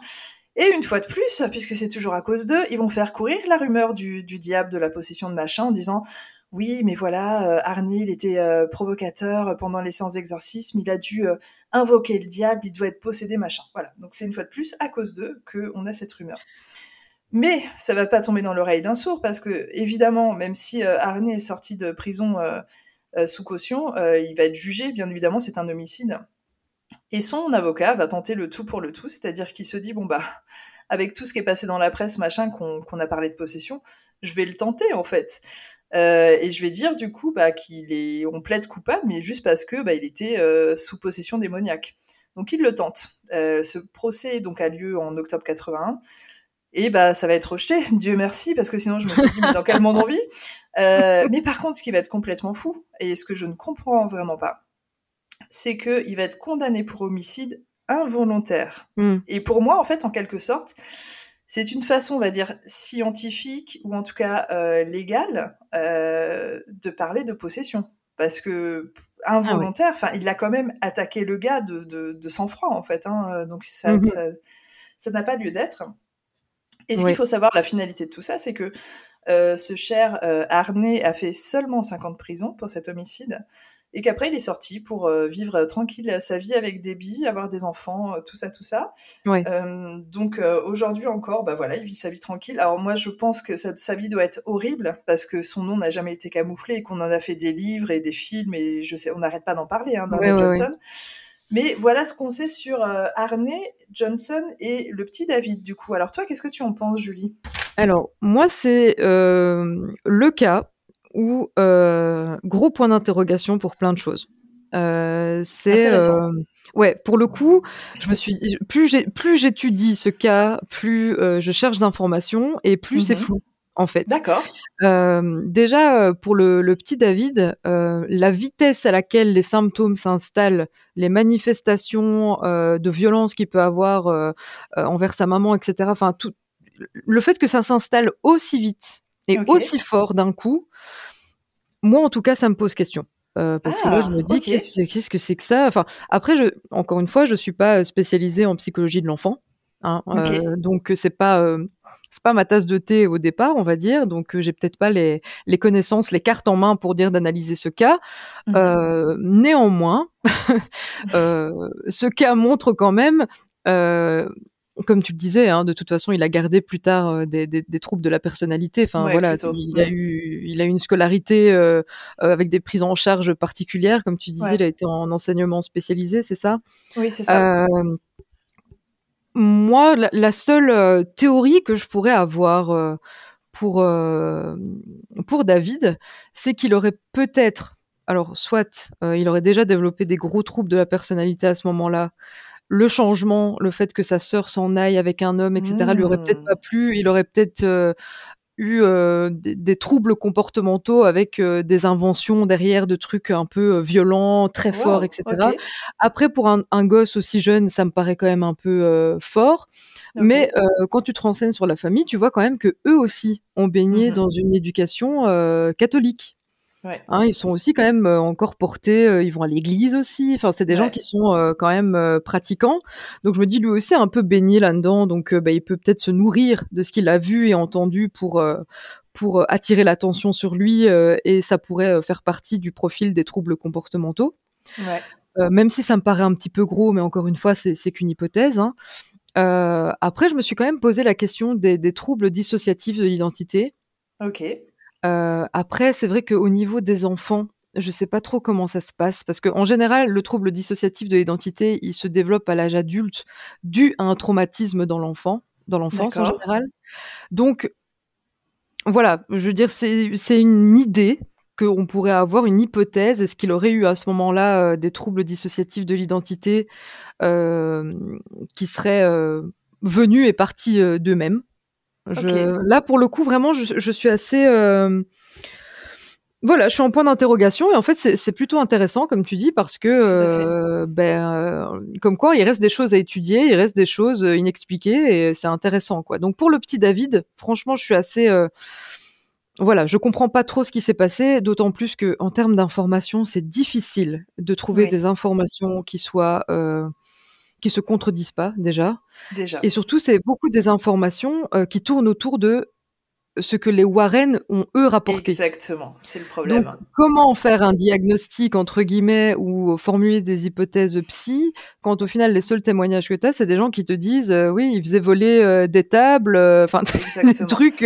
Et une fois de plus, puisque c'est toujours à cause d'eux, ils vont faire courir la rumeur du, diable de la possession de machin en disant oui, mais voilà, euh, Arnie, il était euh, provocateur pendant les séances d'exorcisme, il a dû euh, invoquer le diable, il doit être possédé, machin. Voilà, donc c'est une fois de plus à cause d'eux qu'on a cette rumeur. Mais ça va pas tomber dans l'oreille d'un sourd, parce que, évidemment, même si Arnie est sorti de prison sous caution, il va être jugé, bien évidemment, c'est un homicide. Et son avocat va tenter le tout pour le tout, c'est-à-dire qu'il se dit bon bah avec tout ce qui est passé dans la presse, machin, qu'on a parlé de possession, je vais le tenter en fait. Euh, et je vais dire du coup bah, qu'il est, on plaide coupable, mais juste parce que bah, il était euh, sous possession démoniaque. Donc il le tente. Euh, ce procès donc a lieu en octobre 81. Et bah ça va être rejeté, Dieu merci, parce que sinon je me suis dit mais dans quel monde on vit? Mais par contre, ce qui va être complètement fou et ce que je ne comprends vraiment pas, c'est qu'il va être condamné pour homicide involontaire. Hmm. Et pour moi, en fait, en quelque sorte, c'est une façon, on va dire, scientifique, ou en tout cas euh, légale, euh, de parler de possession. Parce que involontaire, enfin, il a quand même attaqué le gars de, de, sang-froid, en fait. Hein, donc mhm. ça, ça, n'a pas lieu d'être. Et ce qu'il faut savoir, la finalité de tout ça, c'est que euh, ce cher Arnay a fait seulement 50 prisons pour cet homicide et qu'après il est sorti pour euh, vivre euh, tranquille sa vie avec Debbie, avoir des enfants, euh, tout ça, tout ça. donc aujourd'hui encore, bah voilà, il vit sa vie tranquille. Alors moi je pense que sa, vie doit être horrible parce que son nom n'a jamais été camouflé et qu'on en a fait des livres et des films et je sais, on n'arrête pas d'en parler hein, Johnson. Mais voilà ce qu'on sait sur Arney, Johnson et le petit David, du coup. Alors toi, qu'est-ce que tu en penses, Julie? Alors, moi, c'est le cas ou euh, gros point d'interrogation pour plein de choses. Euh, c'est euh, ouais pour le coup je me suis plus j'ai plus j'étudie ce cas plus je cherche d'informations et plus c'est mhm. flou en fait d'accord déjà pour le, le, petit David la vitesse à laquelle les symptômes s'installent les manifestations de violence qu'il peut avoir envers sa maman etc enfin tout le fait que ça s'installe aussi vite et aussi fort d'un coup moi, en tout cas, ça me pose question. Euh, parce que là, je me dis, qu'est-ce, que c'est que ça? Enfin, après, je, encore une fois, je suis pas spécialisée en psychologie de l'enfant, hein, euh, donc c'est pas euh, c'est pas ma tasse de thé au départ, on va dire. Donc, j'ai peut-être pas les, les connaissances, les cartes en main pour dire d'analyser ce cas. Mmh néanmoins, ce cas montre quand même comme tu le disais, hein, de toute façon, il a gardé plus tard euh, des, des, des, troubles de la personnalité. Enfin voilà, il a eu, il a eu une scolarité euh, euh, avec des prises en charge particulières, comme tu disais, il a été en enseignement spécialisé, c'est ça? Oui, c'est ça. Euh, moi, la, seule théorie que je pourrais avoir pour pour David, c'est qu'il aurait peut-être, alors soit il aurait déjà développé des gros troubles de la personnalité à ce moment-là le changement, le fait que sa sœur s'en aille avec un homme, etc., lui aurait peut-être mmh. pas plu. Il aurait peut-être euh, eu euh, des, troubles comportementaux avec euh, des inventions derrière de trucs un peu violents, très forts, etc. Après, pour un, gosse aussi jeune, ça me paraît quand même un peu fort. Mais quand tu te renseignes sur la famille, tu vois quand même que eux aussi ont baigné mmh dans une éducation catholique. Hein, ils sont aussi quand même euh, encore portés, euh, ils vont à l'église aussi. Enfin, c'est des gens qui sont euh, quand même pratiquants. Donc je me dis lui aussi un peu baigné là-dedans. Donc bah, il peut peut-être se nourrir de ce qu'il a vu et entendu pour pour attirer l'attention sur lui et ça pourrait faire partie du profil des troubles comportementaux. même si ça me paraît un petit peu gros, mais encore une fois, c'est qu'une hypothèse. Hein. après, je me suis quand même posé la question des, des troubles dissociatifs de l'identité. Ok. Euh, après, c'est vrai qu'au niveau des enfants, je sais pas trop comment ça se passe parce qu'en général, le trouble dissociatif de l'identité, il se développe à l'âge adulte dû à un traumatisme dans l'enfant, dans l'enfance en général. Donc voilà, je veux dire, c'est une idée qu'on pourrait avoir, une hypothèse. Est-ce qu'il aurait eu à ce moment-là euh, des troubles dissociatifs de l'identité euh, qui seraient venus et partis d'eux-mêmes? Là, pour le coup, vraiment, je, suis assez. Euh, voilà, je suis en point d'interrogation et en fait, c'est plutôt intéressant, comme tu dis, parce que, euh, ben, euh, comme quoi, il reste des choses à étudier, il reste des choses inexpliquées et c'est intéressant, quoi. Donc, pour le petit David, franchement, je suis assez. voilà, je comprends pas trop ce qui s'est passé, d'autant plus que, en termes d'informations, c'est difficile de trouver des informations qui soient qui se contredisent pas déjà. Déjà. Et surtout, c'est beaucoup des informations euh, qui tournent autour de ce que les Warren ont eux rapporté. Exactement, c'est le problème. Donc, comment faire un diagnostic entre guillemets ou formuler des hypothèses psy quand au final les seuls témoignages que tu as c'est des gens qui te disent euh, oui, ils faisaient voler euh, des tables, enfin des trucs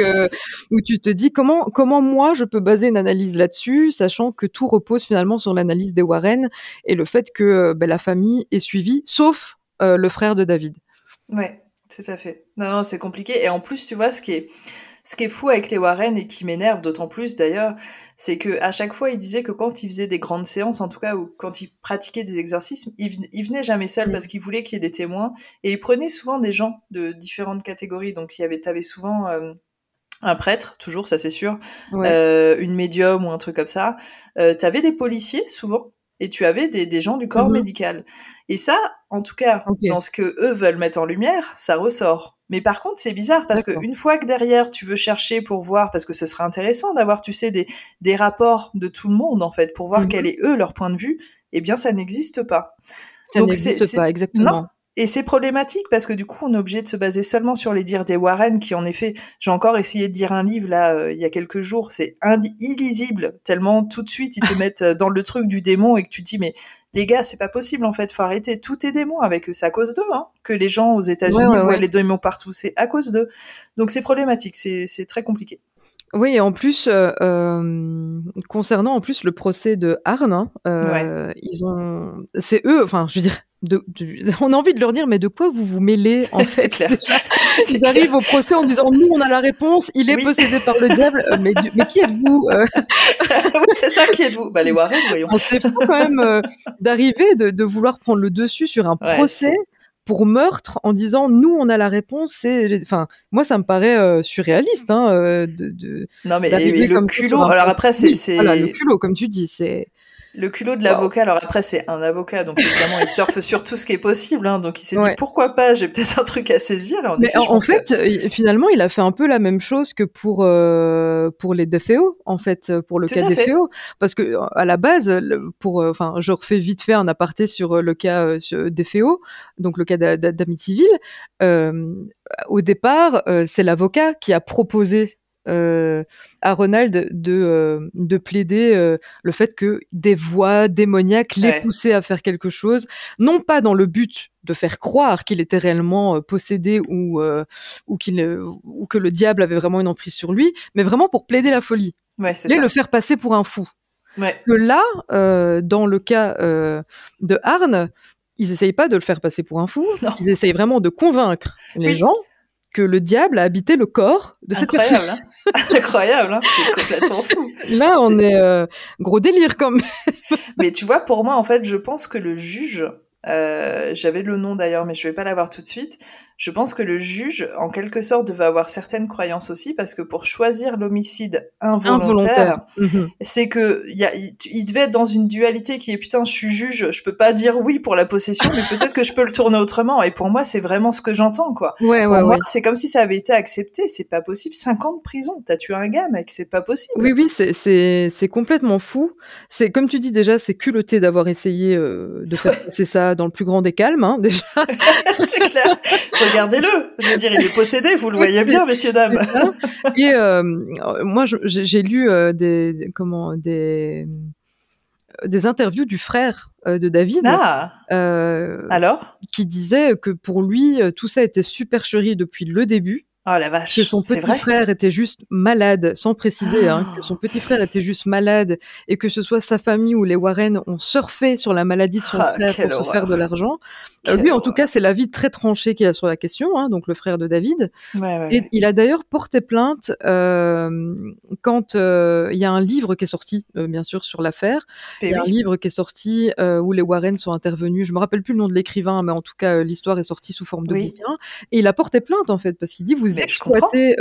où tu te dis comment comment moi je peux baser une analyse là-dessus sachant que tout repose finalement sur l'analyse des Warren et le fait que ben, la famille est suivie sauf euh, le frère de David. Ouais, tout à fait. Non, non, c'est compliqué. Et en plus, tu vois, ce qui est, ce qui est fou avec les Warren et qui m'énerve d'autant plus d'ailleurs, c'est que à chaque fois, ils disaient que quand ils faisaient des grandes séances, en tout cas, ou quand ils pratiquaient des exorcismes, ils, venaient jamais seuls mm. parce qu'ils voulaient qu'il y ait des témoins. Et ils prenaient souvent des gens de différentes catégories. Donc, il y avait, avais souvent euh, un prêtre, toujours, ça c'est sûr, euh, une médium ou un truc comme ça. Euh, avais des policiers, souvent, et tu avais des, des gens du corps mm-hmm. médical. Et ça, en tout cas, dans ce que eux veulent mettre en lumière, ça ressort. Mais par contre, c'est bizarre parce qu'une fois que derrière, tu veux chercher pour voir, parce que ce serait intéressant d'avoir, tu sais, des, des rapports de tout le monde, en fait, pour voir quel mhm. est eux leur point de vue, eh bien, ça n'existe pas. Ça n'existe pas, exactement. Et c'est problématique parce que du coup, on est obligé de se baser seulement sur les dires des Warren, qui en effet, j'ai encore essayé de lire un livre là euh, il y a quelques jours, c'est illisible tellement tout de suite ils te mettent euh, dans le truc du démon et que tu te dis mais les gars, c'est pas possible en fait, faut arrêter. Tout est démon avec eux, c'est à cause d'eux hein, que les gens aux États-Unis voient les démons partout, c'est à cause d'eux. Donc c'est problématique, c'est très compliqué. Oui, et en plus, euh, euh, concernant en plus le procès de Arne, hein, euh, ils ont, c'est eux, enfin, je veux dire, de, on a envie de leur dire, mais de quoi vous vous mêlez en fait? clair. Ils arrivent au procès en disant, nous, on a la réponse, il est possédé par le diable, mais, mais qui êtes-vous Oui, c'est ça, qui êtes-vous? Bah les Warren, voyons. C'est fou quand même d'arriver, de, de, vouloir prendre le dessus sur un procès pour meurtre en disant nous on a la réponse c'est enfin moi ça me paraît euh, surréaliste hein, euh, de, de, non mais le culot alors après c'est voilà, le culot comme tu dis c'est le culot de l'avocat, alors après c'est un avocat, donc évidemment il surfe sur tout ce qui est possible, hein, donc il s'est dit pourquoi pas, j'ai peut-être un truc à saisir. en, Mais en, fait, finalement il a fait un peu la même chose que pour euh, pour les DFO, en fait, pour le cas cas DFO, parce que à la base, pour, euh, enfin, je refais vite fait un aparté sur euh, le cas DFO, donc le cas d'Amityville. au départ, c'est l'avocat qui a proposé à Ronald de, de plaider le fait que des voix démoniaques l'aient poussé à faire quelque chose, non pas dans le but de faire croire qu'il était réellement possédé ou, ou, qu'il, ou que le diable avait vraiment une emprise sur lui, mais vraiment pour plaider la folie. Ouais, et le faire passer pour un fou. Que là, dans le cas de Arne, ils essayent pas de le faire passer pour un fou, ils essayent vraiment de convaincre les gens que le diable a habité le corps de cette personne. Hein Incroyable, hein c'est complètement fou. Là, on est, euh, gros délire quand même. Mais tu vois, pour moi, en fait, je pense que le juge, euh, j'avais le nom d'ailleurs, mais je vais pas l'avoir tout de suite. Je pense que le juge, en quelque sorte, devait avoir certaines croyances aussi, parce que pour choisir l'homicide involontaire, mhm. c'est que y a, il, devait être dans une dualité qui est putain, je suis juge, je peux pas dire oui pour la possession, mais peut-être que je peux le tourner autrement. Et pour moi, c'est vraiment ce que j'entends, quoi. Ouais, ouais, ouais. C'est comme si ça avait été accepté. C'est pas possible. 50 ans de prison. T'as tué un gars, mec. C'est pas possible. Oui, oui, c'est complètement fou. C'est comme tu dis déjà, c'est culotté d'avoir essayé euh, de faire passer ça dans le plus grand des calmes, hein, déjà. c'est clair regardez-le. Je veux dire, il est possédé, vous le voyez bien, messieurs dames. Et euh, moi, j'ai lu euh, des comment des des interviews du frère euh, de David. Ah. Alors? Qui disait que pour lui, tout ça était supercherie depuis le début Oh la vache. Que son petit frère était juste malade, sans préciser, hein, que son petit frère était juste malade et que ce soit sa famille ou les Warren ont surfé sur la maladie de son ah, frère pour se faire de l'argent. Euh, lui, en tout cas, c'est l'avis très tranché qu'il a sur la question, hein, donc le frère de David. et il a d'ailleurs porté plainte euh, quand euh, il y a un livre qui est sorti, bien sûr, sur l'affaire. Il y a un livre qui est sorti où les Warren sont intervenus. Je me rappelle plus le nom de l'écrivain, mais en tout cas, l'histoire est sortie sous forme de bouquin. Et il a porté plainte, en fait, parce qu'il dit vous exploitez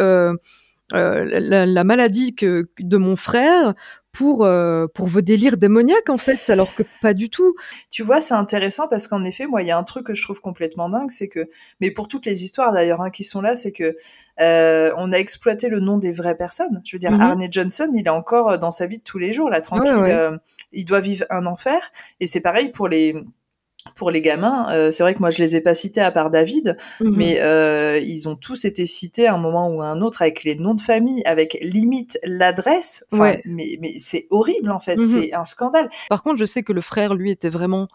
la, la, maladie que, de mon frère pour euh, pour vos délires démoniaques en fait, alors que pas du tout. Tu vois, c'est intéressant parce qu'en effet, moi, il y a un truc que je trouve complètement dingue, c'est que, mais pour toutes les histoires d'ailleurs hein, qui sont là, c'est que euh, on a exploité le nom des vraies personnes. Je veux dire, mm Arne Johnson, il est encore euh, dans sa vie de tous les jours là, tranquille. Euh, il doit vivre un enfer, et c'est pareil pour les pour les gamins, euh, c'est vrai que moi je les ai pas cités à part David, mhm. mais euh, ils ont tous été cités à un moment ou à un autre avec les noms de famille, avec limite l'adresse. Ouais. Mais, mais c'est horrible en fait, mhm. c'est un scandale. Par contre, je sais que le frère, lui, était vraiment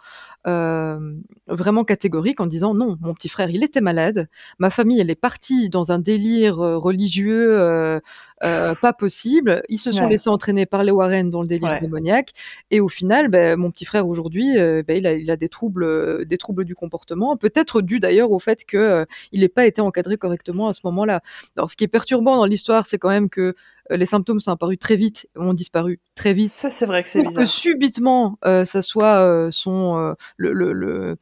euh, vraiment catégorique en disant non, mon petit frère, il était malade, ma famille, elle est partie dans un délire religieux euh, pas possible, ils se sont laissés entraîner par les Warren dans le délire démoniaque, et au final, ben, mon petit frère aujourd'hui, ben, il, a, il, a, des troubles, des troubles du comportement, peut-être dû d'ailleurs au fait que il n'ait pas été encadré correctement à ce moment-là. Alors, ce qui est perturbant dans l'histoire, c'est quand même que euh, les symptômes sont apparus très vite, ont disparu très vite. Ça, c'est vrai que c'est bizarre. Que subitement, euh, ça soit euh, son le, le, le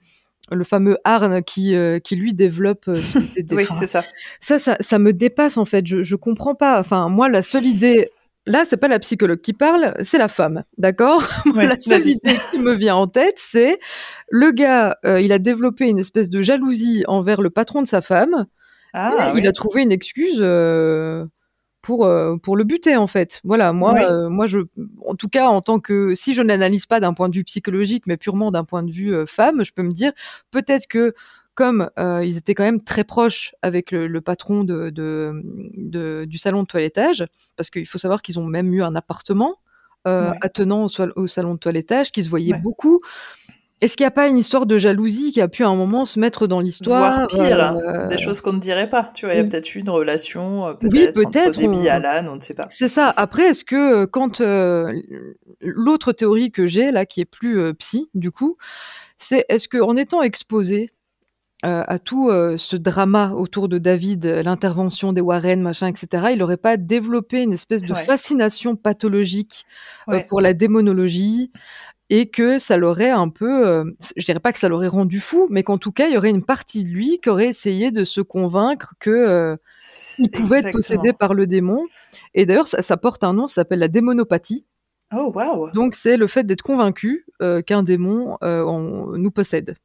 le fameux Arne qui, qui lui développe oui, c'est ça. ça. ça. Ça me dépasse en fait. Je, je comprends pas. Enfin, moi, la seule idée. Là, c'est pas la psychologue qui parle, c'est la femme, d'accord? La seule idée qui me vient en tête, c'est le gars, il a développé une espèce de jalousie envers le patron de sa femme. Ah, il a trouvé une excuse pour euh, pour le buter en fait. Voilà, moi euh, moi je en tout cas en tant que si je n'analyse pas d'un point de vue psychologique mais purement d'un point de vue euh, femme, je peux me dire peut-être que comme ils étaient quand même très proches avec le, patron de, de, du salon de toilettage, parce qu'il faut savoir qu'ils ont même eu un appartement attenant au, au, salon de toilettage, qui se voyaient beaucoup. Est-ce qu'il n'y a pas une histoire de jalousie qui a pu à un moment se mettre dans l'histoire Voire pire, euh, des choses qu'on ne dirait pas. Tu vois, il y a peut-être eu une relation, euh, peut-être oui, peut entre Debbie et Alan, on ne sait pas. C'est ça. Après, est-ce que euh, quand l'autre théorie que j'ai là, qui est plus psy, du coup, c'est est-ce qu'en étant exposé à tout ce drama autour de David, l'intervention des Warren, machin, etc., il n'aurait pas développé une espèce de fascination pathologique pour la démonologie, et que ça l'aurait un peu, euh, je dirais pas que ça l'aurait rendu fou, mais qu'en tout cas, il y aurait une partie de lui qui aurait essayé de se convaincre que euh, il pouvait être possédé par le démon. Et d'ailleurs, ça, porte un nom, ça s'appelle la démonopathie. Oh wow Donc c'est le fait d'être convaincu euh, qu'un démon nous possède.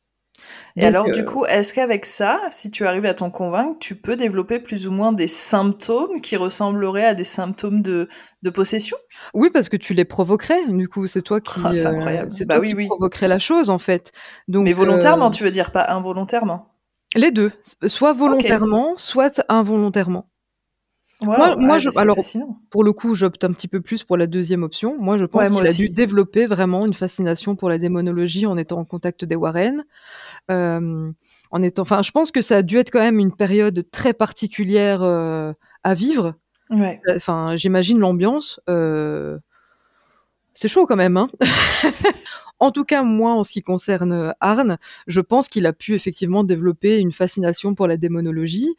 Et alors, du coup, est-ce qu'avec ça, si tu arrives à t'en convaincre, tu peux développer plus ou moins des symptômes qui ressembleraient à des symptômes de, de possession? Oui, parce que tu les provoquerais. Du coup, c'est toi qui, ah, c'est c'est bah toi qui provoquerais la chose, en fait. Donc, Mais volontairement, tu veux dire, pas involontairement? Les deux. Soit volontairement, soit involontairement. Moi, je, alors, pour le coup, j'opte un petit peu plus pour la deuxième option. Moi, je pense qu'il a dû développer vraiment une fascination pour la démonologie en étant en contact des Warren. Euh, en étant, enfin, je pense que ça a dû être quand même une période très particulière euh, à vivre. Ouais. Enfin, j'imagine l'ambiance. Euh, c'est chaud quand même. Hein En tout cas, moi, en ce qui concerne euh, Arne, je pense qu'il a pu effectivement développer une fascination pour la démonologie.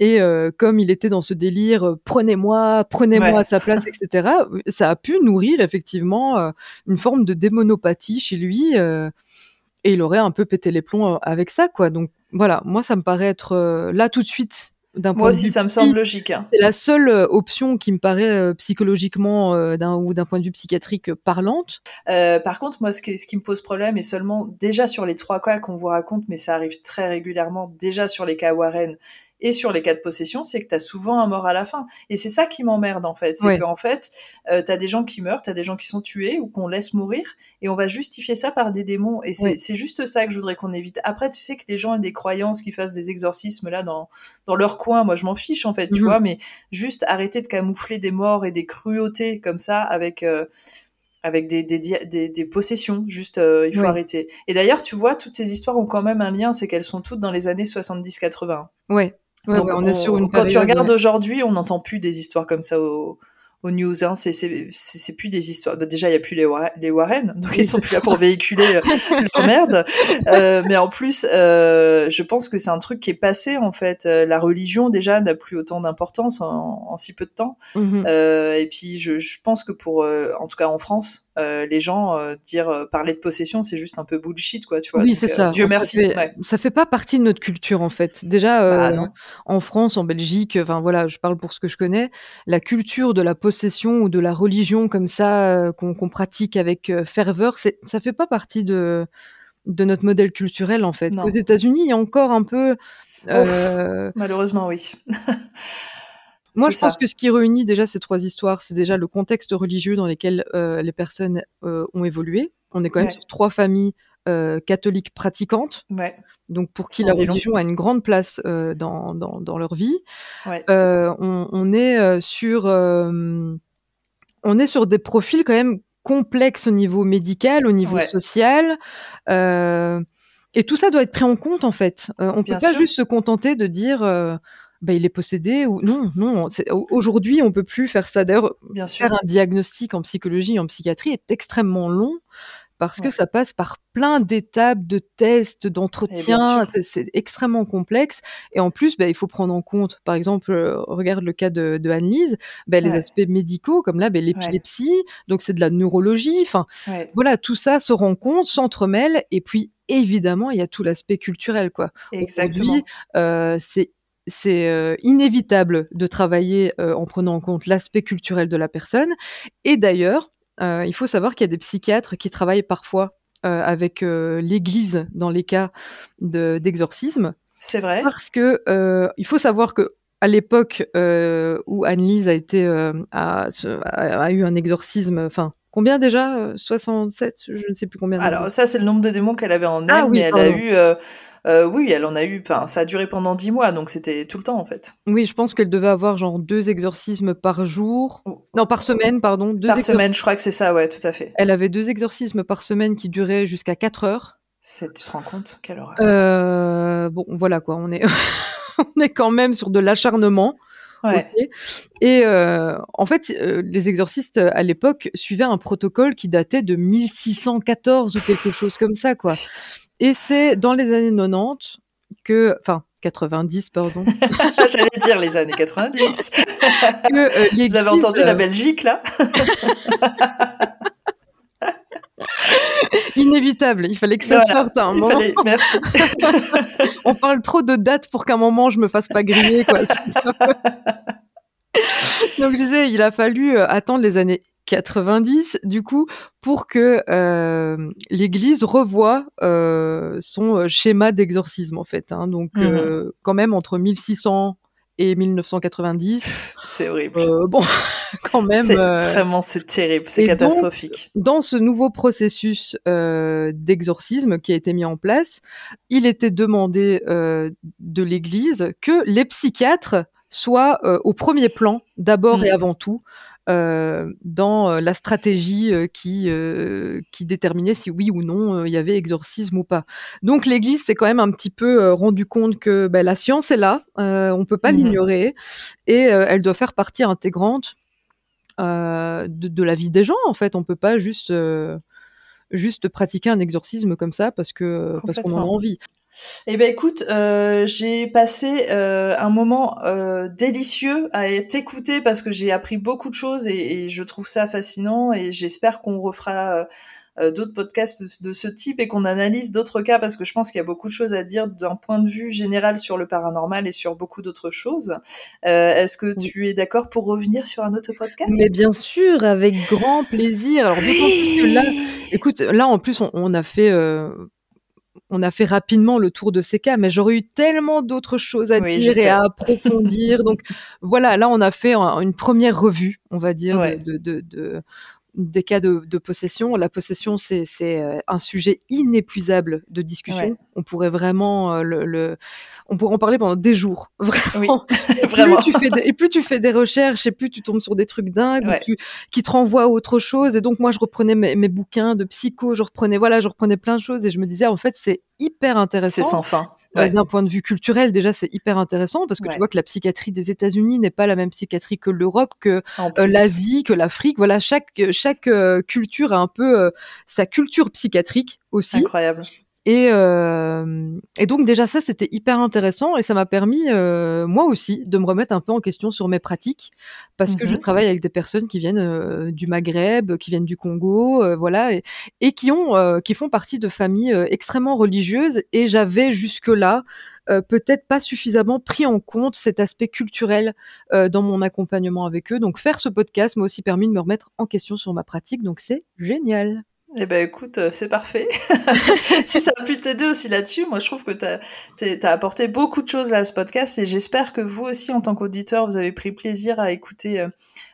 Et euh, comme il était dans ce délire, euh, prenez-moi, prenez-moi à sa place, etc., ça a pu nourrir effectivement une forme de démonopathie chez lui. et il aurait un peu pété les plombs avec ça, quoi. Donc voilà, moi, ça me paraît être là tout de suite moi aussi, ça me semble logique. Hein. C'est la seule euh, option qui me paraît euh, psychologiquement euh, d'un ou d'un point de vue psychiatrique parlante. par contre, moi, ce qui, ce qui, me pose problème, et seulement déjà sur les trois cas qu'on vous raconte, mais ça arrive très régulièrement, déjà sur les cas Warren et sur les cas de possession, c'est que tu as souvent un mort à la fin. Et c'est ça qui m'emmerde en fait. C'est qu'en fait, euh, tu as des gens qui meurent, tu as des gens qui sont tués ou qu'on laisse mourir, et on va justifier ça par des démons. Et c'est juste ça que je voudrais qu'on évite. Après, tu sais que les gens aient des croyances, qui fassent des exorcismes là dans, dans leur coin, moi je m'en fiche en fait, tu mhm. vois, mais juste arrêter de camoufler des morts et des cruautés comme ça avec... Euh, avec des, des, des, des, possessions, juste euh, il faut arrêter. Et d'ailleurs, tu vois, toutes ces histoires ont quand même un lien, c'est qu'elles sont toutes dans les années 70-80. Ouais, on est sur une quand tu regardes aujourd'hui, on n'entend plus des histoires comme ça au, aux news. Hein. C'est plus des histoires. Bah, déjà, il y a plus les, les Warren, donc ils sont plus là pour véhiculer euh, leur merde. Euh, mais en plus, euh, je pense que c'est un truc qui est passé en fait. La religion déjà n'a plus autant d'importance en, en, si peu de temps. Mmh euh, et puis, je, je, pense que pour, en tout cas en France, les gens dire parler de possession, c'est juste un peu bullshit, quoi. Tu vois. Oui, c'est ça. Dieu merci. Ça fait, ça fait, pas partie de notre culture en fait. Déjà, bah, en France, en Belgique, enfin voilà, je parle pour ce que je connais, la culture de la possession ou de la religion comme ça euh, qu'on pratique avec euh, ferveur, ça fait pas partie de de notre modèle culturel en fait. Aux États-Unis, il y a encore un peu. Euh, malheureusement, oui. Moi, je pense que ce qui réunit déjà ces trois histoires, c'est déjà le contexte religieux dans lequel les personnes ont évolué. On est quand même sur trois familles catholiques pratiquantes. Ouais. Donc pour qui la religion a une grande place dans, dans, dans, leur vie. On, on, est sur on est sur des profils quand même complexes au niveau médical, au niveau social. et tout ça doit être pris en compte en fait. on ne peut pas juste se contenter de dire bah, il est possédé ou non, non. Aujourd'hui, on peut plus faire ça. D'ailleurs, faire un diagnostic en psychologie, en psychiatrie est extrêmement long parce que ça passe par plein d'étapes de tests, d'entretien, c'est extrêmement complexe. Et en plus, bah, il faut prendre en compte, par exemple, euh, regarde le cas de, de Anne-Lise, bah, les aspects médicaux, comme là, bah, l'épilepsie, donc c'est de la neurologie, enfin, voilà, tout ça se rend compte, s'entremêle, et puis évidemment, il y a tout l'aspect culturel, quoi. Exactement. Euh, c'est c'est euh, inévitable de travailler euh, en prenant en compte l'aspect culturel de la personne. Et d'ailleurs, euh, il faut savoir qu'il y a des psychiatres qui travaillent parfois avec l'Église dans les cas d'exorcisme. c'est vrai. Parce que il faut savoir que à l'époque où Anne-Lise a été a, a, eu un exorcisme, enfin Combien déjà 67 Je ne sais plus combien. Alors ça, c'est le nombre de démons qu'elle avait en ah elle, mais elle a eu euh, oui, elle en a eu. Enfin, ça a duré pendant dix mois, donc c'était tout le temps en fait. Oui, je pense qu'elle devait avoir genre deux exorcismes par jour. Non, par semaine, pardon. Deux par semaine, je crois que c'est ça, ouais, tout à fait. Elle avait deux exorcismes par semaine qui duraient jusqu'à 4 heures. Tu te rends compte? Quelle horreur. Euh, bon, voilà quoi, on est, on est quand même sur de l'acharnement. Ouais. Et euh, en fait, les exorcistes à l'époque suivaient un protocole qui datait de 1614 ou quelque chose comme ça, quoi. Et c'est dans les années 90 que, enfin, 90, pardon. J'allais dire les années 90. que, euh, Vous avez entendu la euh, Belgique, là? Inévitable, il fallait que ça sorte à un moment. Merci. On parle trop de dates pour qu'un moment je me fasse pas griller, quoi. Donc je disais, il a fallu euh, attendre les années 90 du coup pour que euh, l'Église revoie euh, son schéma d'exorcisme en fait. Hein. donc mmh quand même entre 1600 et 1990. C'est horrible. bon, quand même. Vraiment, c'est terrible, c'est catastrophique. dans ce nouveau processus d'exorcisme qui a été mis en place, il était demandé de l'Église que les psychiatres soit au premier plan, d'abord et mmh. avant tout, euh, dans euh, la stratégie euh, qui, qui déterminait si oui ou non il y avait exorcisme ou pas. Donc l'Église s'est quand même un petit peu rendu compte que ben, la science est là, on peut pas mmh l'ignorer, et elle doit faire partie intégrante de, de, la vie des gens. En fait, on peut pas juste juste pratiquer un exorcisme comme ça parce que parce qu'on en a envie. Eh ben écoute, euh, j'ai passé euh, un moment euh, délicieux à t'écouter parce que j'ai appris beaucoup de choses et, je trouve ça fascinant et j'espère qu'on refera d'autres podcasts de, ce type et qu'on analyse d'autres cas parce que je pense qu'il y a beaucoup de choses à dire d'un point de vue général sur le paranormal et sur beaucoup d'autres choses. Est-ce que tu es d'accord pour revenir sur un autre podcast? Mais bien sûr, avec grand plaisir. Alors que là, écoute, là en plus on, on a fait on a fait rapidement le tour de ces cas, mais j'aurais eu tellement d'autres choses à dire et à approfondir. Donc voilà, là on a fait une première revue, on va dire, de, des cas de, possession. La possession, c'est euh, un sujet inépuisable de discussion. On pourrait vraiment euh, le, on pourrait en parler pendant des jours, vraiment. et, Plus tu fais et plus tu fais des recherches, et plus tu tombes sur des trucs dingues qui te renvoient à autre chose. Et donc moi, je reprenais mes, mes, bouquins de psycho, je reprenais voilà, je reprenais plein de choses et je me disais en fait c'est hyper intéressant. C'est sans fin. Euh, d'un point de vue culturel, déjà, c'est hyper intéressant parce que tu vois que la psychiatrie des États-Unis n'est pas la même psychiatrie que l'Europe, que euh, l'Asie, que l'Afrique. Voilà, chaque chaque euh, culture a un peu sa culture psychiatrique aussi. Incroyable. Et, euh, et donc déjà ça c'était hyper intéressant et ça m'a permis euh, moi aussi de me remettre un peu en question sur mes pratiques parce que je mhm. travaille avec des personnes qui viennent euh, du Maghreb, qui viennent du Congo, voilà et, et, qui ont qui font partie de familles extrêmement religieuses et j'avais jusque là peut-être pas suffisamment pris en compte cet aspect culturel dans mon accompagnement avec eux. Donc faire ce podcast m'a aussi permis de me remettre en question sur ma pratique donc c'est génial. Eh ben écoute, euh, c'est parfait. si ça a pu t'aider aussi là-dessus, moi je trouve que tu as, apporté beaucoup de choses à ce podcast et j'espère que vous aussi en tant qu'auditeur, vous avez pris plaisir à écouter euh,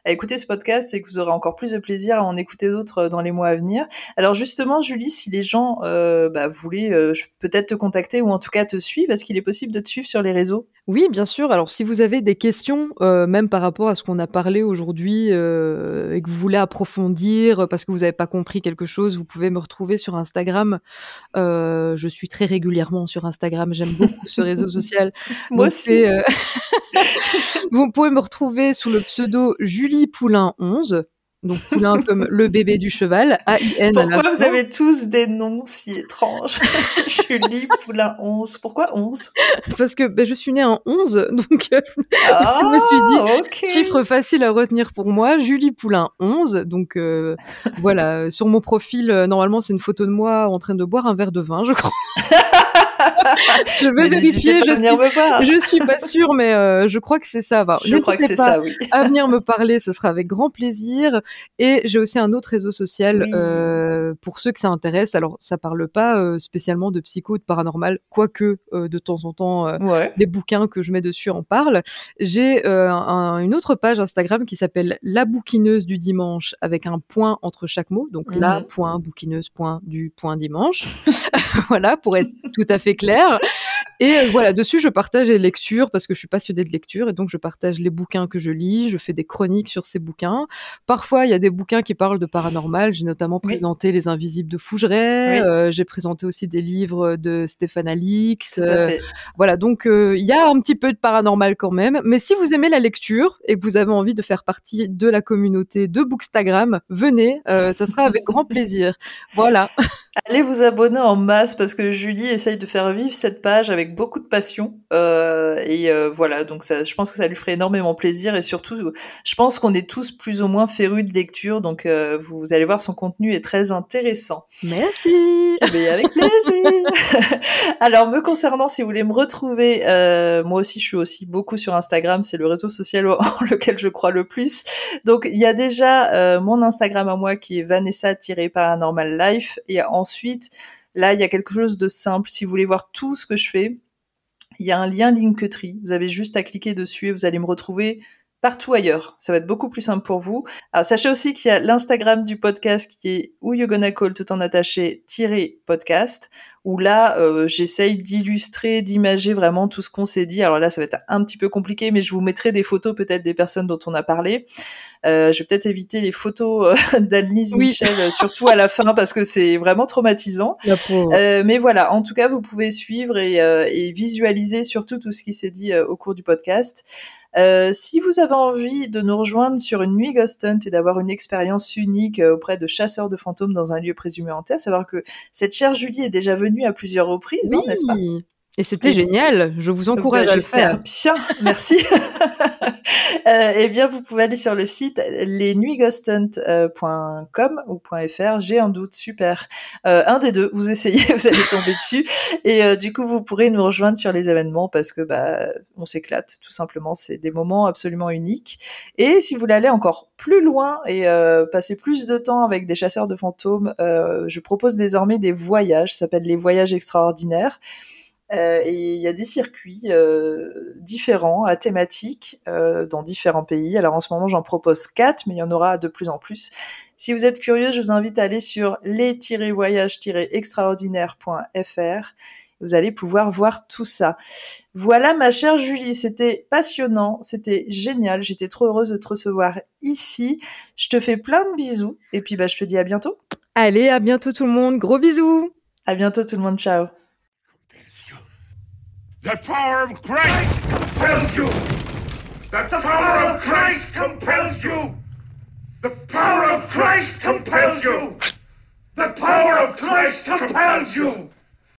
à écouter ce podcast et que vous aurez encore plus de plaisir à en écouter d'autres euh, dans les mois à venir. Alors justement, Julie, si les gens euh, bah, voulaient euh, peut-être te contacter ou en tout cas te suivre, est-ce qu'il est possible de te suivre sur les réseaux? Oui, bien sûr. Alors si vous avez des questions, euh, même par rapport à ce qu'on a parlé aujourd'hui euh, et que vous voulez approfondir parce que vous n'avez pas compris quelque chose, vous pouvez me retrouver sur Instagram. Euh, je suis très régulièrement sur Instagram. J'aime beaucoup ce réseau social. Moi aussi. vous pouvez me retrouver sous le pseudo Julie Poulain 11. Donc Poulain comme le bébé du cheval, A-I-N. Pourquoi vous avez tous des noms si étranges? Julie Poulain 11. Pourquoi 11 Parce que ben, je suis née en 11, donc ah, je me suis dit, chiffre facile à retenir pour moi, Julie Poulain 11. Donc euh, voilà, sur mon profil, euh, normalement c'est une photo de moi en train de boire un verre de vin, je crois. Je vais vérifier. Je suis, je suis pas sûre, mais euh, je crois que c'est ça. je crois que c'est ça, oui. à venir me parler, ce sera avec grand plaisir. Et j'ai aussi un autre réseau social euh, pour ceux que ça intéresse. Alors, ça parle pas euh, spécialement de psycho, de paranormal, quoique de temps en temps, les bouquins que je mets dessus en parlent. J'ai un, une autre page Instagram qui s'appelle La bouquineuse du dimanche avec un point entre chaque mot. Donc, la mhm. point bouquineuse point du point dimanche. voilà, pour être tout à fait clair. Et euh, voilà, dessus, je partage les lectures parce que je suis passionnée de lecture et donc je partage les bouquins que je lis, je fais des chroniques sur ces bouquins. Parfois, il y a des bouquins qui parlent de paranormal. J'ai notamment présenté Les Invisibles de Fougeray. Euh, j'ai présenté aussi des livres de Stéphane Alix. Euh, voilà, donc il y a un petit peu de paranormal quand même. Mais si vous aimez la lecture et que vous avez envie de faire partie de la communauté de Bookstagram, venez, ça sera avec grand plaisir. Voilà. Allez vous abonner en masse parce que Julie essaye de faire vivre cette page avec beaucoup de passion. Euh, et euh, voilà, donc ça, je pense que ça lui ferait énormément plaisir. Et surtout, je pense qu'on est tous plus ou moins férus de lecture. Donc euh, vous, allez voir, son contenu est très intéressant. Merci. Mais avec plaisir. Alors, me concernant, si vous voulez me retrouver, moi aussi, je suis aussi beaucoup sur Instagram. C'est le réseau social en lequel je crois le plus. Donc, il y a déjà mon Instagram à moi qui est Vanessa-Paranormal Life. Et ensuite, Là, il y a quelque chose de simple. Si vous voulez voir tout ce que je fais, il y a un lien Linktree. Vous avez juste à cliquer dessus et vous allez me retrouver partout ailleurs. Ça va être beaucoup plus simple pour vous. Alors, sachez aussi qu'il y a l'Instagram du podcast qui est où you gonna call tout en attaché podcast où là, euh, j'essaye d'illustrer, d'imager vraiment tout ce qu'on s'est dit. Alors là, ça va être un petit peu compliqué, mais je vous mettrai des photos peut-être des personnes dont on a parlé. Euh, je vais peut-être éviter les photos euh, d'Annelise Michel, surtout à la fin, parce que c'est vraiment traumatisant. mais voilà, en tout cas, vous pouvez suivre et, et visualiser surtout tout ce qui s'est dit au cours du podcast. Euh, si vous avez envie de nous rejoindre sur une nuit Ghost Hunt et d'avoir une expérience unique euh, auprès de chasseurs de fantômes dans un lieu présumé hanté, à savoir que cette chère Julie est déjà venue à plusieurs reprises, hein, n'est-ce pas? Et c'était génial. Je vous encourage à le faire. Bien, merci. euh, eh bien, vous pouvez aller sur le site lesnuitghosthunt.com ou .fr. J'ai un doute, super. Euh, un des deux, vous essayez, vous allez tomber dessus. Et euh, du coup, vous pourrez nous rejoindre sur les événements parce que bah, on s'éclate, tout simplement. C'est des moments absolument uniques. Et si vous voulez aller encore plus loin et euh, passer plus de temps avec des chasseurs de fantômes, je propose désormais des voyages. Ça s'appelle les voyages extraordinaires. Euh, et il y a des circuits euh, différents à thématiques euh, dans différents pays. Alors en ce moment, j'en propose quatre, mais il y en aura de plus en plus. Si vous êtes curieux, je vous invite à aller sur les-voyages-extraordinaires.fr. Vous allez pouvoir voir tout ça. Voilà, ma chère Julie, c'était passionnant, c'était génial. J'étais trop heureuse de te recevoir ici. Je te fais plein de bisous et puis bah, je te dis à bientôt. Allez, à bientôt tout le monde. Gros bisous. À bientôt tout le monde. Ciao. The power of Christ compels you. That The power of Christ compels you. The power of Christ compels you. The power of Christ compels you.